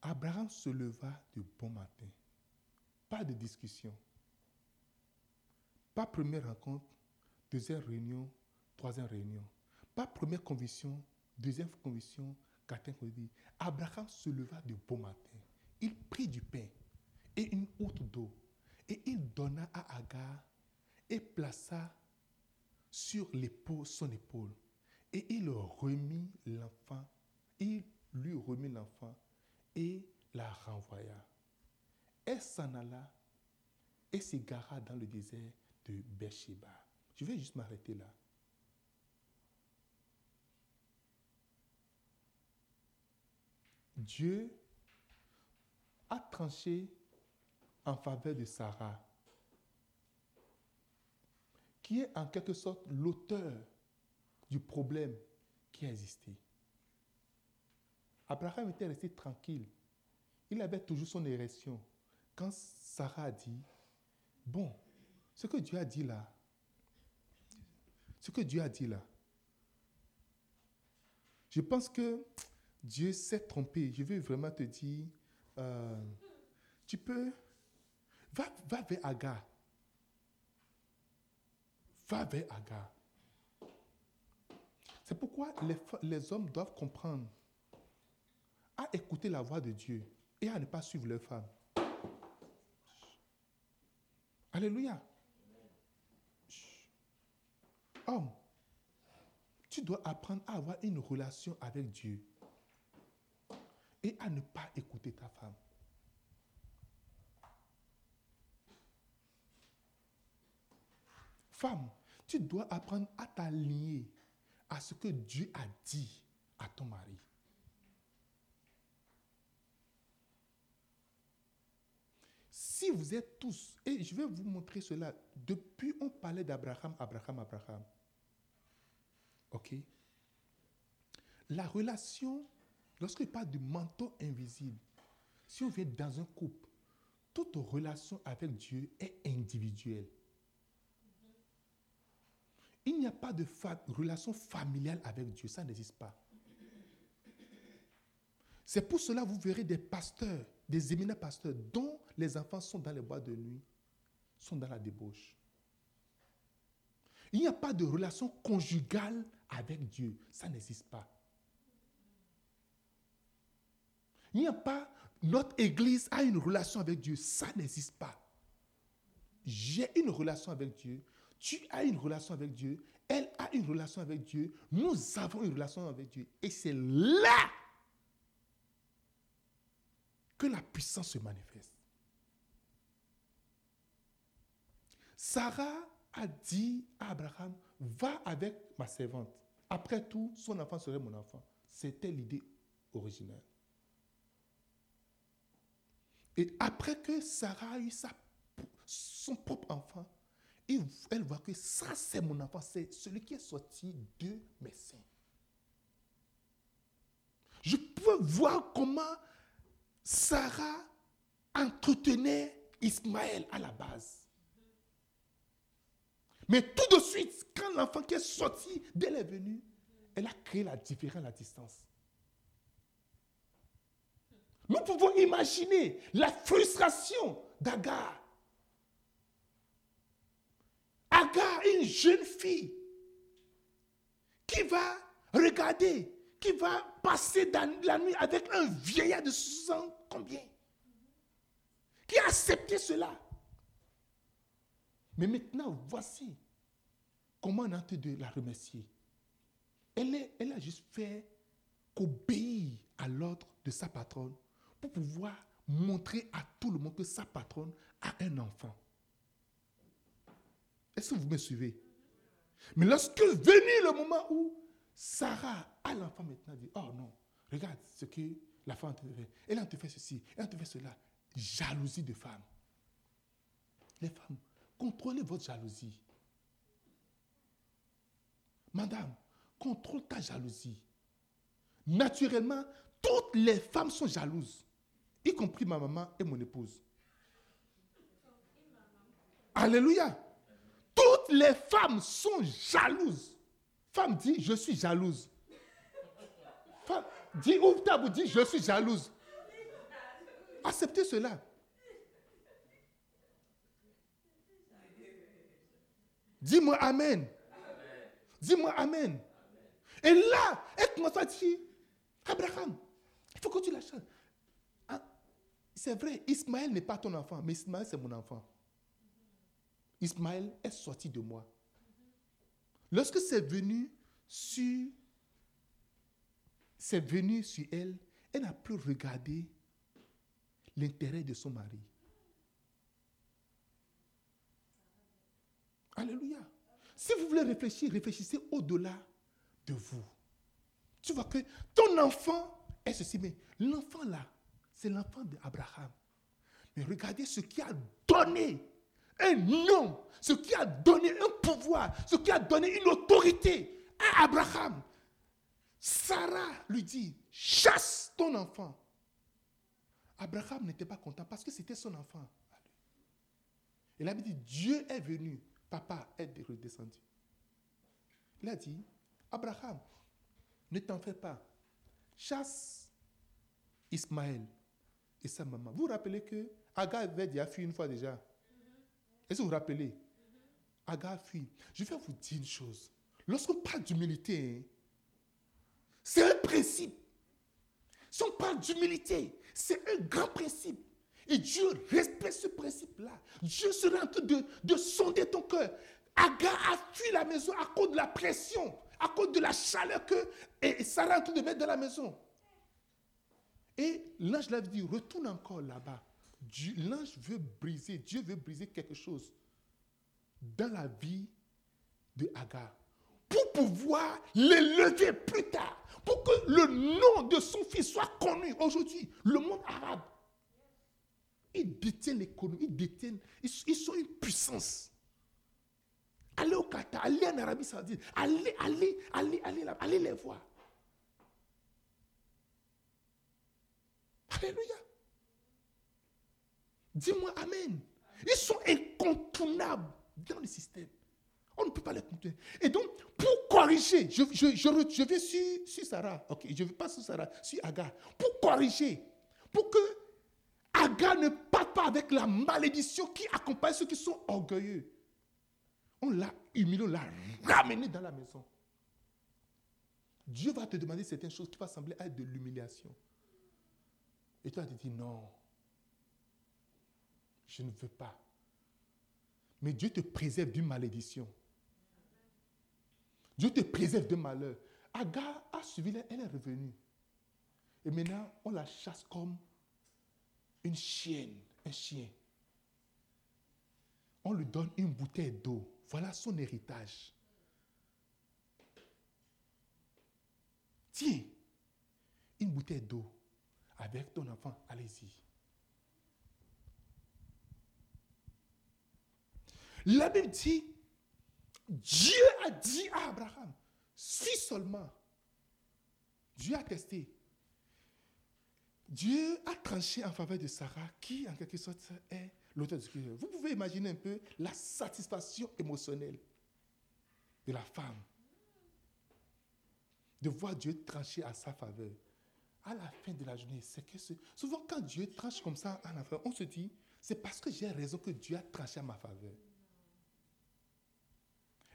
Abraham se leva de bon matin. Pas de discussion. Pas première rencontre, deuxième réunion, troisième réunion. Pas première conviction, deuxième conviction, quatrième conviction. Abraham se leva de bon matin. Il prit du pain et une outre d'eau. Et il donna à Agar et plaça sur l'épaule, son épaule. Et il remit l'enfant. Il lui remit l'enfant et la renvoya. Elle s'en alla et s'égara dans le désert de Beersheba. Je vais juste m'arrêter là. Dieu a tranché en faveur de Sarah, qui est en quelque sorte l'auteur du problème qui a existé. Abraham était resté tranquille. Il avait toujours son érection. Quand Sarah a dit, bon, ce que Dieu a dit là, ce que Dieu a dit là, je pense que Dieu s'est trompé. Je veux vraiment te dire, euh, tu peux, va, vers Agar. Va vers Agar. C'est pourquoi les, les hommes doivent comprendre à écouter la voix de Dieu et à ne pas suivre leur femme. Alléluia. Homme, tu dois apprendre à avoir une relation avec Dieu et à ne pas écouter ta femme. Femme, tu dois apprendre à t'aligner à ce que Dieu a dit à ton mari. Si vous êtes tous, et je vais vous montrer cela, depuis on parlait d'Abraham, Abraham, Abraham. OK? La relation, lorsqu'il parle du manteau invisible, si on vient dans un couple, toute relation avec Dieu est individuelle. Il n'y a pas de relation familiale avec Dieu, ça n'existe pas. C'est pour cela que vous verrez des pasteurs, des éminents pasteurs, dont les enfants sont dans les bois de nuit, sont dans la débauche. Il n'y a pas de relation conjugale avec Dieu. Ça n'existe pas. Il n'y a pas notre Église a une relation avec Dieu. Ça n'existe pas. J'ai une relation avec Dieu. Tu as une relation avec Dieu. Elle a une relation avec Dieu. Nous avons une relation avec Dieu. Et c'est là que la puissance se manifeste. Sarah a dit à Abraham, va avec ma servante. Après tout, son enfant serait mon enfant. C'était l'idée originelle. Et après que Sarah a eu son propre enfant, elle voit que ça, c'est mon enfant, c'est celui qui est sorti de mes seins. Je peux voir comment Sarah entretenait Ismaël à la base. Mais tout de suite, quand l'enfant qui est sorti d'elle est venu, elle a créé la différence, la distance. Nous pouvons imaginer la frustration d'Agar. Une jeune fille qui va regarder, qui va passer la nuit avec un vieillard de 60 ans, combien? Qui a accepté cela? Mais maintenant, voici comment on a de la remercier. Elle, elle a juste fait qu'obéir à l'ordre de sa patronne pour pouvoir montrer à tout le monde que sa patronne a un enfant. Est-ce que vous me suivez? Mais lorsque venu le moment où Sarah a l'enfant maintenant, dit, oh non, regarde ce que la femme te fait. Elle a te fait ceci, elle a te fait cela. Jalousie de femme. Les femmes, contrôlez votre jalousie. Madame, contrôle ta jalousie. Naturellement, toutes les femmes sont jalouses, y compris ma maman et mon épouse. Alléluia. Les femmes sont jalouses. Femme dit, je suis jalouse. Femme dit, ouvre ta bouche, dit, je suis jalouse. Acceptez cela. Dis-moi Amen. Dis-moi Amen. Et là, elle commence à Abraham, il faut que tu la. Ah, c'est vrai, Ismaël n'est pas ton enfant, mais Ismaël, c'est mon enfant. Ismaël est sorti de moi. Lorsque c'est venu sur, c'est venu sur elle, elle n'a plus regardé l'intérêt de son mari. Alléluia. Si vous voulez réfléchir, réfléchissez au-delà de vous. Tu vois que ton enfant est ceci, mais l'enfant là, c'est l'enfant d'Abraham. Mais regardez ce qui a donné un nom, ce qui a donné un pouvoir, ce qui a donné une autorité à Abraham. Sarah lui dit, chasse ton enfant. Abraham n'était pas content parce que c'était son enfant. Il a dit, Dieu est venu papa est redescendu. Il a dit, Abraham, ne t'en fais pas. Chasse Ismaël et sa maman. Vous vous rappelez que Agar avait déjà fui une fois déjà. Est-ce que vous vous rappelez? Agar fui. Je vais vous dire une chose. Lorsqu'on parle d'humilité, hein, c'est un principe. Si on parle d'humilité, c'est un grand principe. Et Dieu respecte ce principe-là. Dieu sera en train de, de sonder ton cœur. Agar a fui la maison à cause de la pression, à cause de la chaleur que et Sarah est en train de mettre dans la maison. Et l'ange l'a dit, retourne encore là-bas. L'ange veut briser, Dieu veut briser quelque chose dans la vie de Agar pour pouvoir l'élever plus tard, pour que le nom de son fils soit connu aujourd'hui. Le monde arabe ils détiennent l'économie, ils détiennent, ils, sont une puissance. Allez au Qatar, allez en Arabie Saoudite, allez, allez, allez, allez, allez les voir. Alléluia. Dis-moi Amen. Ils sont incontournables dans le système. On ne peut pas les contourner. Et donc, pour corriger, je, vais sur, Sarah, ok, je ne vais pas sur Sarah, sur Agar, pour corriger, pour que Agar ne part pas avec la malédiction qui accompagne ceux qui sont orgueilleux. On l'a humilié, on l'a ramené dans la maison. Dieu va te demander certaines choses qui vont sembler être de l'humiliation. Et toi, tu dis non. Je ne veux pas. Mais Dieu te préserve d'une malédiction. Dieu te préserve de malheur. Agar a suivi, elle est revenue. Et maintenant, on la chasse comme une chienne, un chien. On lui donne une bouteille d'eau. Voilà son héritage. Tiens, une bouteille d'eau avec ton enfant, allez-y. La Bible dit, Dieu a dit à Abraham, si seulement Dieu a testé, Dieu a tranché en faveur de Sarah, qui en quelque sorte est l'auteur du cœur. Vous pouvez imaginer un peu la satisfaction émotionnelle de la femme de voir Dieu trancher à sa faveur. À la fin de la journée, c'est que souvent quand Dieu tranche comme ça la fin, on se dit, c'est parce que j'ai raison que Dieu a tranché à ma faveur.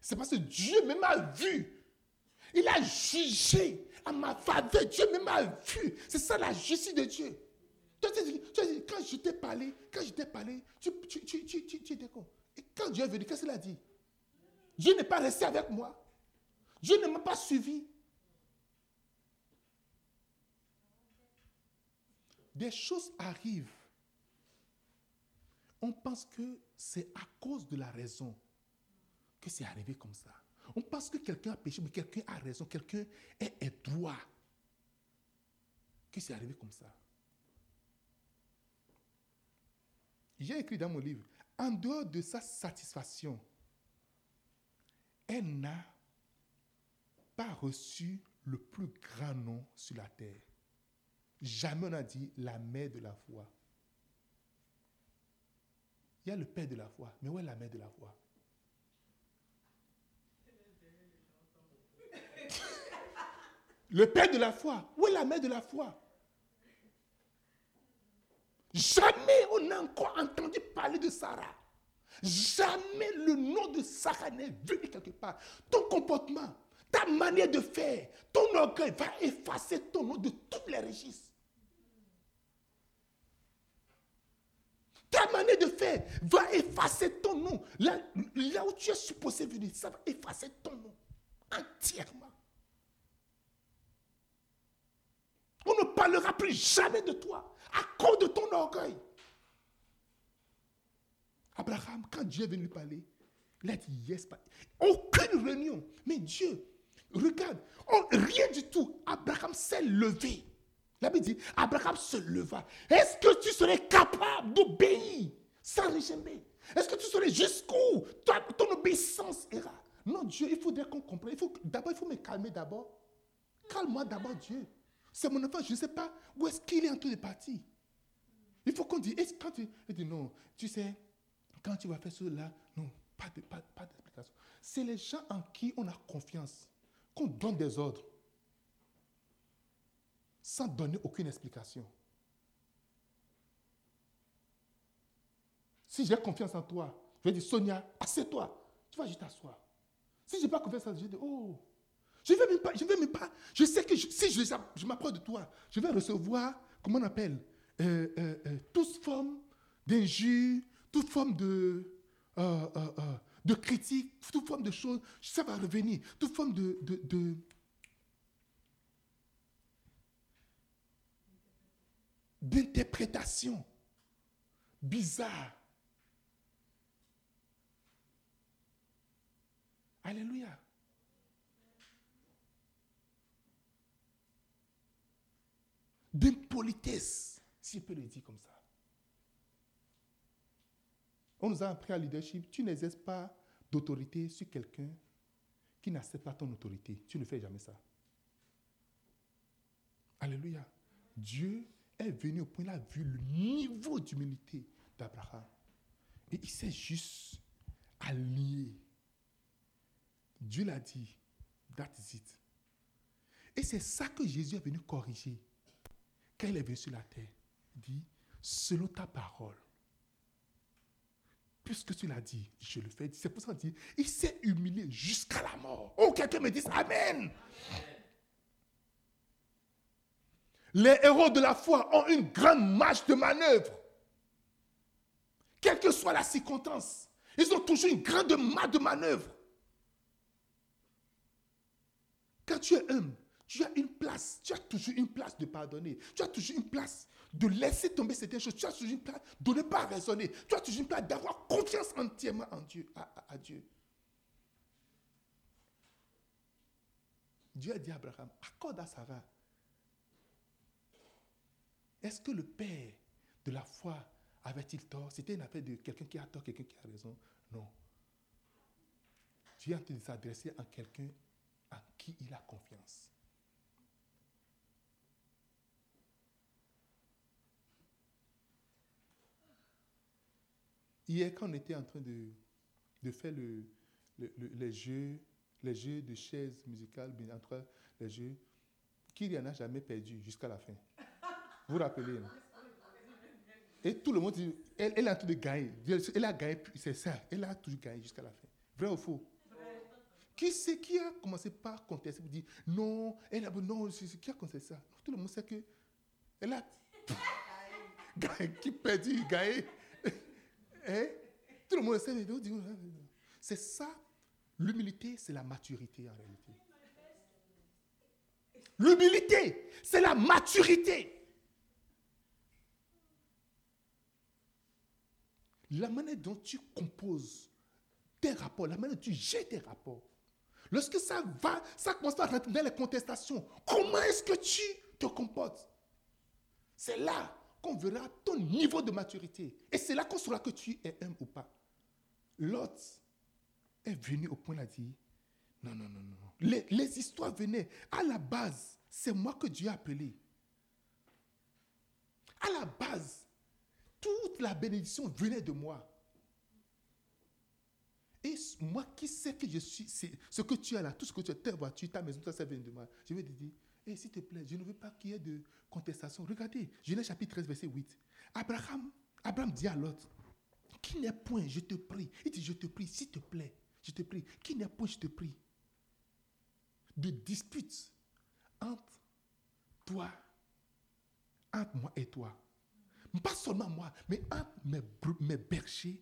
C'est parce que Dieu même a vu. Il a jugé à ma faveur. Dieu même a vu. C'est ça la justice de Dieu. Toi, tu quand je t'ai parlé, quand je t'ai parlé, tu, tu, tu étais con. Et quand Dieu est venu, qu'est-ce qu'il a dit? Dieu n'est pas resté avec moi. Dieu ne m'a pas suivi. Des choses arrivent. On pense que c'est à cause de la raison que c'est arrivé comme ça. On pense que quelqu'un a péché, mais quelqu'un a raison, quelqu'un est, droit. Que c'est arrivé comme ça. J'ai écrit dans mon livre, en dehors de sa satisfaction, elle n'a pas reçu le plus grand nom sur la terre. Jamais on n'a dit la mère de la foi. Il y a le père de la foi, mais où est la mère de la foi? Le père de la foi. Où est la mère de la foi? Jamais on n'a encore entendu parler de Sarah. Jamais le nom de Sarah n'est venu quelque part. Ton comportement, ta manière de faire, ton orgueil va effacer ton nom de tous les registres. Ta manière de faire va effacer ton nom. Là, là où tu es supposé venir, ça va effacer ton nom entièrement. On ne parlera plus jamais de toi à cause de ton orgueil. Abraham, quand Dieu est venu lui parler, il a dit yes. Aucune réunion. Mais Dieu, regarde, rien du tout. Abraham s'est levé. La Bible dit, Abraham se leva. Est-ce que tu serais capable d'obéir sans régimer Est-ce que tu serais jusqu'où ton obéissance ira? Non, Dieu, il faudrait qu'on comprenne. D'abord, il faut me calmer d'abord. Calme-moi d'abord, Dieu. C'est mon enfant, je ne sais pas où est-ce qu'il est en train de partir. Il faut qu'on dise, quand tu il dit non, tu sais, quand tu vas faire cela, non, pas d'explication. C'est les gens en qui on a confiance, qu'on donne des ordres, sans donner aucune explication. Si j'ai confiance en toi, je vais dire, Sonia, assieds-toi. Tu vas juste t'asseoir. Si je n'ai pas confiance en toi, je vais dire, oh, je ne vais même pas, je même pas. Je sais que si je, je m'approche de toi, je vais recevoir, comment on appelle, euh, euh, euh, toute forme d'injure, toute forme de, de critique, toute forme de choses, ça va revenir, toute forme de, de d'interprétation bizarre. Alléluia. D'impolitesse, si je peux le dire comme ça. On nous a appris à leadership, tu n'exerces pas d'autorité sur quelqu'un qui n'accepte pas ton autorité. Tu ne fais jamais ça. Alléluia. Dieu est venu au point, il a vu le niveau d'humilité d'Abraham. Et il s'est juste allié. Dieu l'a dit, that's it. Et c'est ça que Jésus est venu corriger quand il est venu sur la terre, il dit, selon ta parole, puisque tu l'as dit, je le fais. C'est pour ça qu'il dit, il s'est humilié jusqu'à la mort. Oh, quelqu'un me dit Amen. Les héros de la foi ont une grande marge de manœuvre. Quelle que soit la circonstance, ils ont toujours une grande marge de manœuvre. Quand tu es humble, tu as une place, tu as toujours une place de pardonner. Tu as toujours une place de laisser tomber certaines choses. Tu as toujours une place de ne pas raisonner. Tu as toujours une place d'avoir confiance entièrement en Dieu, à, Dieu. Dieu a dit à Abraham, accorde à Sarah. Est-ce que le père de la foi avait-il tort? C'était une affaire de quelqu'un qui a tort, quelqu'un qui a raison Non. Dieu a en de s'adresser à quelqu'un à qui il a confiance. Hier, quand on était en train de, de faire le, les, jeux, les jeux de chaises musicales, entre les jeux, qui n'y en a jamais perdu jusqu'à la fin Vous vous rappelez Et tout le monde dit, elle, elle, a tout de gagner. Elle a gagné, c'est ça. Elle a toujours gagné jusqu'à la fin. Vrai ou faux? Qui c'est qui a commencé par contester pour dire non, elle a non, qui a contesté ça Tout le monde sait que elle a gagné, qui perdu, gagné. Hein? Tout le monde sait. C'est ça. L'humilité, c'est la maturité en réalité. L'humilité, c'est la maturité. La manière dont tu composes tes rapports, la manière dont tu jettes tes rapports. Lorsque ça va, ça commence à rentrer dans les contestations. Comment est-ce que tu te comportes? C'est là qu'on verra ton niveau de maturité. Et c'est là qu'on saura que tu es un ou pas. L'autre est venu au point de dire, non, non, non, non. Les, histoires venaient. À la base, c'est moi que Dieu a appelé. À la base, toute la bénédiction venait de moi. Et moi qui sais que je suis, ce que tu as là, tout ce que tu as, ta voiture, ta maison, tout ça vient de moi. Je vais te dire, s'il te plaît, je ne veux pas qu'il y ait de contestation. Regardez, Genèse chapitre 13, verset 8. Abraham, Abraham dit à l'autre, qui n'est point, je te prie. Il dit, je te prie, s'il te plaît, je te prie. Qui n'est point, je te prie. De dispute entre toi, entre moi et toi. Pas seulement moi, mais entre mes, mes bergers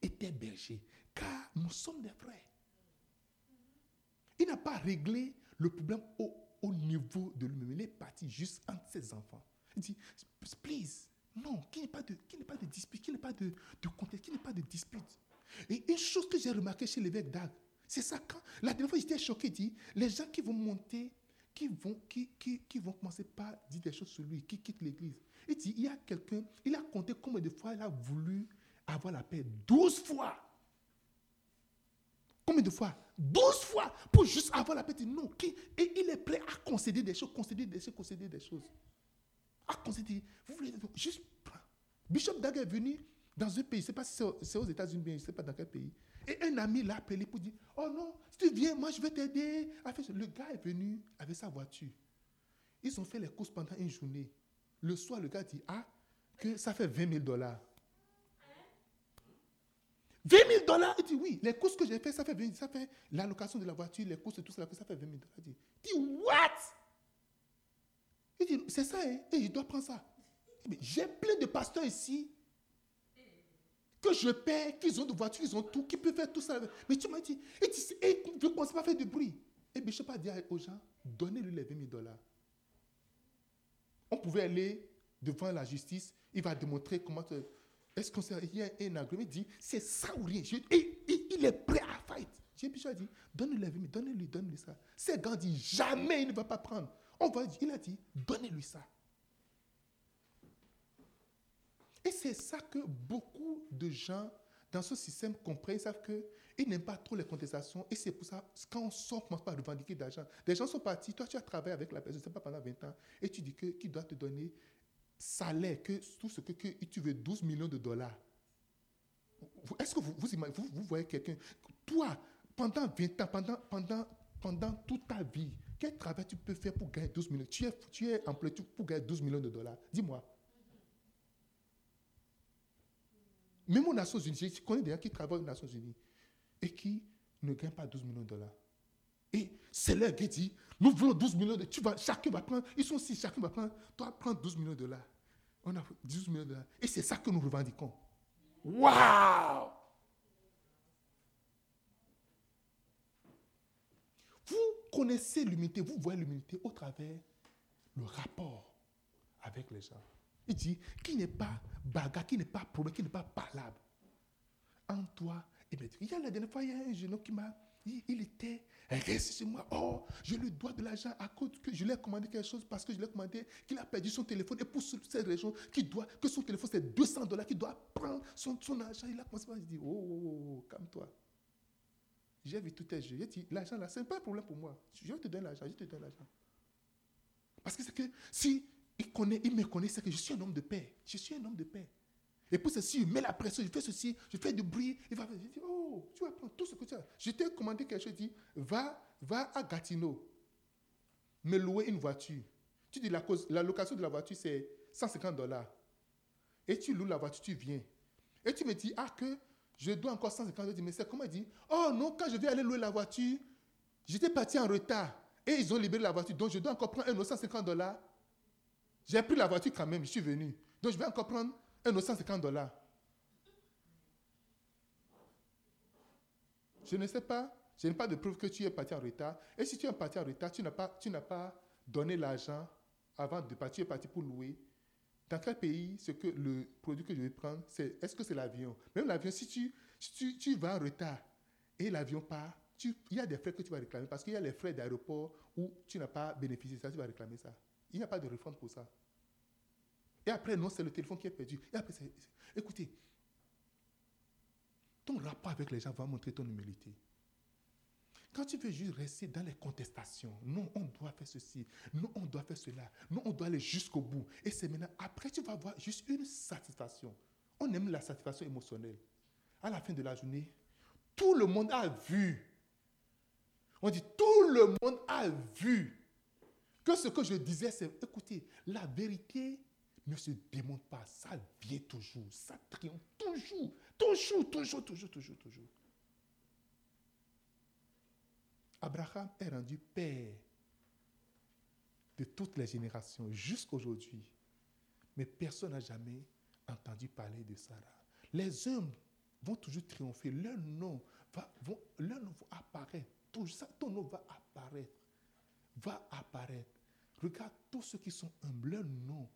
et tes bergers. Car nous sommes des frères. Il n'a pas réglé le problème au au niveau de lui-même. Il est parti juste entre ses enfants. Il dit, please, non, qu'il n'y ait pas de, pas de dispute, qu'il n'y ait pas de, de contexte, qu'il n'y ait pas de dispute. Et une chose que j'ai remarqué chez l'évêque d'Ag, c'est ça quand, la dernière fois j'étais choqué, il dit, les gens qui vont monter, qui vont, qui, qui, qui vont commencer par dire des choses sur lui, qui quittent l'église. Il dit, il y a quelqu'un, il a compté combien de fois il a voulu avoir la paix? Douze fois. Combien de fois? 12 fois pour juste avoir la paix. Non. Et il est prêt à concéder des choses, concéder des choses, concéder des choses. À concéder. Vous voulez juste. Bishop Dag est venu dans un pays, je ne sais pas si c'est aux États-Unis, je ne sais pas dans quel pays. Et un ami l'a appelé pour dire Oh non, si tu viens, moi je vais t'aider. Le gars est venu avec sa voiture. Ils ont fait les courses pendant une journée. Le soir, le gars dit Ah, que ça fait 20 000 dollars. 20 000 dollars Il dit oui, les courses que j'ai fait, ça fait 20 ça fait l'allocation de la voiture, les courses, tout ça, ça fait 20 000 dollars. Il dit, what? Il dit, c'est ça, hein? et je dois prendre ça. J'ai plein de pasteurs ici que je paie, qu'ils ont de voitures, ils ont tout, qui peuvent faire tout ça. Mais tu m'as dit, et tu et je ne commence pas à faire de bruit. Et Bishop a dit aux gens, donnez-lui les 20 000 dollars. On pouvait aller devant la justice, il va démontrer comment... Est-ce qu'il y a un agrément Il dit, c'est ça ou rien. il est prêt à fight. J'ai dit, donne-lui, donnez-lui, donnez-lui ça. Ces gars dit, jamais il ne va pas prendre. On va, il a dit, donnez-lui ça. Et c'est ça que beaucoup de gens dans ce système comprennent, ils savent qu'ils n'aiment pas trop les contestations. Et c'est pour ça, quand on sort, on commence pas à revendiquer d'argent. Des gens sont partis, toi tu as travaillé avec la personne, je ne sais pas, pendant 20 ans, et tu dis qu'il doit te donner salaire, que tout ce que, tu veux, 12 millions de dollars. Est-ce que vous, vous, voyez quelqu'un, toi, pendant 20 ans, pendant, pendant, pendant toute ta vie, quel travail tu peux faire pour gagner 12 millions? Tu es, tu es employé pour gagner 12 millions de dollars. Dis-moi. Même aux Nations Unies, je connais des gens qui travaillent aux Nations Unies et qui ne gagnent pas 12 millions de dollars. Et c'est leur qui dit, Nous voulons 12 millions de tu vas, Chacun va prendre, ils sont aussi, chacun va prendre, toi prends 12 millions de dollars. On a 12 millions de dollars. Et c'est ça que nous revendiquons. Waouh Vous connaissez l'humilité, vous voyez l'humilité au travers le rapport avec les gens. Il dit, qui n'est pas bagarre, qui n'est pas problème, qui n'est pas parlable. En toi, et bien, il y a la dernière fois, il y a un jeune homme qui m'a, il, était resté chez moi. Oh, je lui dois de l'argent à cause que je lui ai commandé quelque chose parce que je lui ai commandé qu'il a perdu son téléphone. Et pour cette raison, que son téléphone c'est 200 dollars, qu'il doit prendre son, argent. Il a commencé à dire, oh, oh, oh, oh calme-toi. J'ai vu tout tes jeux. J'ai dit, l'argent là, ce n'est pas un problème pour moi. Je vais te donner l'argent, je te donne l'argent. Parce que c'est que si il, connaît, il me connaît, c'est que je suis un homme de paix. Je suis un homme de paix. Et pour ceci, il met la pression, je fais ceci, je fais du bruit. Il va je dis, oh, tu vas prendre tout ce que tu as. Je t'ai commandé quelque chose, je dis, va, va à Gatineau, me louer une voiture. Tu dis, la, location de la voiture, c'est 150 dollars. Et tu loues la voiture, tu viens. Et tu me dis, ah, que je dois encore 150 dollars. mais c'est comment il dit, oh non, quand je vais aller louer la voiture, j'étais parti en retard. Et ils ont libéré la voiture. Donc, je dois encore prendre un autre 150 dollars. J'ai pris la voiture quand même, je suis venu. Donc, je vais encore prendre un autre 150 dollars. Je ne sais pas, je n'ai pas de preuve que tu es parti en retard. Et si tu es parti en retard, tu n'as pas, tu pas donné l'argent avant de partir, tu es parti pour louer. Dans quel pays, ce que le produit que je vais prendre, c'est est-ce que c'est l'avion? Même l'avion, si tu, si tu, tu vas en retard et l'avion part, il y a des frais que tu vas réclamer parce qu'il y a les frais d'aéroport où tu n'as pas bénéficié de ça, tu vas réclamer ça. Il n'y a pas de refund pour ça. Et après, non, c'est le téléphone qui est perdu. Et après, c'est, écoutez, ton rapport avec les gens va montrer ton humilité. Quand tu veux juste rester dans les contestations, non, on doit faire ceci, non, on doit faire cela, non, on doit aller jusqu'au bout. Et c'est maintenant, après, tu vas avoir juste une satisfaction. On aime la satisfaction émotionnelle. À la fin de la journée, tout le monde a vu on dit, tout le monde a vu que ce que je disais, c'est, écoutez, la vérité ne se démonte pas, ça vient toujours, ça triomphe toujours, toujours, toujours, toujours, toujours, toujours. Abraham est rendu père de toutes les générations jusqu'à aujourd'hui. Mais personne n'a jamais entendu parler de Sarah. Les hommes vont toujours triompher, leur nom va, leur nom va apparaître tout ça, ton nom va apparaître. Va apparaître. Regarde tous ceux qui sont humbles, leur nom,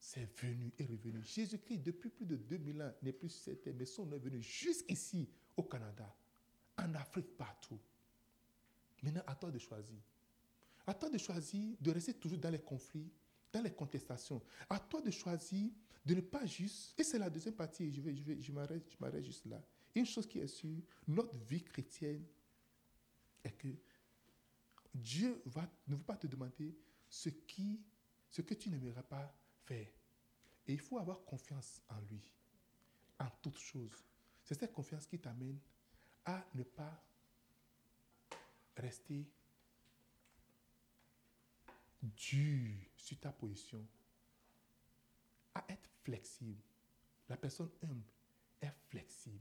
c'est venu et revenu. Jésus-Christ, depuis plus de 2000 ans, n'est plus sur cette terre, mais son est venu jusqu'ici, au Canada, en Afrique, partout. Maintenant, à toi de choisir. À toi de choisir de rester toujours dans les conflits, dans les contestations. À toi de choisir de ne pas juste. Et c'est la deuxième partie, je, vais, je, vais, je m'arrête juste là. Une chose qui est sûre, notre vie chrétienne est que Dieu va, ne veut pas te demander ce, qui, ce que tu n'aimerais pas Et il faut avoir confiance en lui, en toutes choses. C'est cette confiance qui t'amène à ne pas rester dur sur ta position, à être flexible. La personne humble est flexible.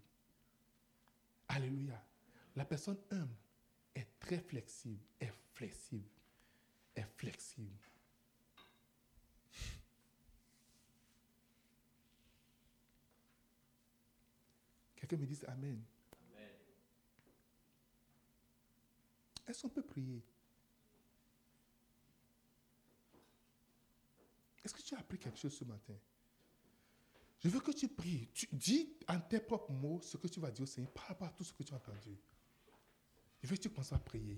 Alléluia. La personne humble est très flexible, est flexible, est flexible. Quelqu'un me dit Amen. Amen. Est-ce qu'on peut prier? Est-ce que tu as appris quelque chose ce matin? Je veux que tu pries. Tu dis en tes propres mots ce que tu vas dire au Seigneur par rapport à tout ce que tu as entendu. Je veux que tu commences à prier.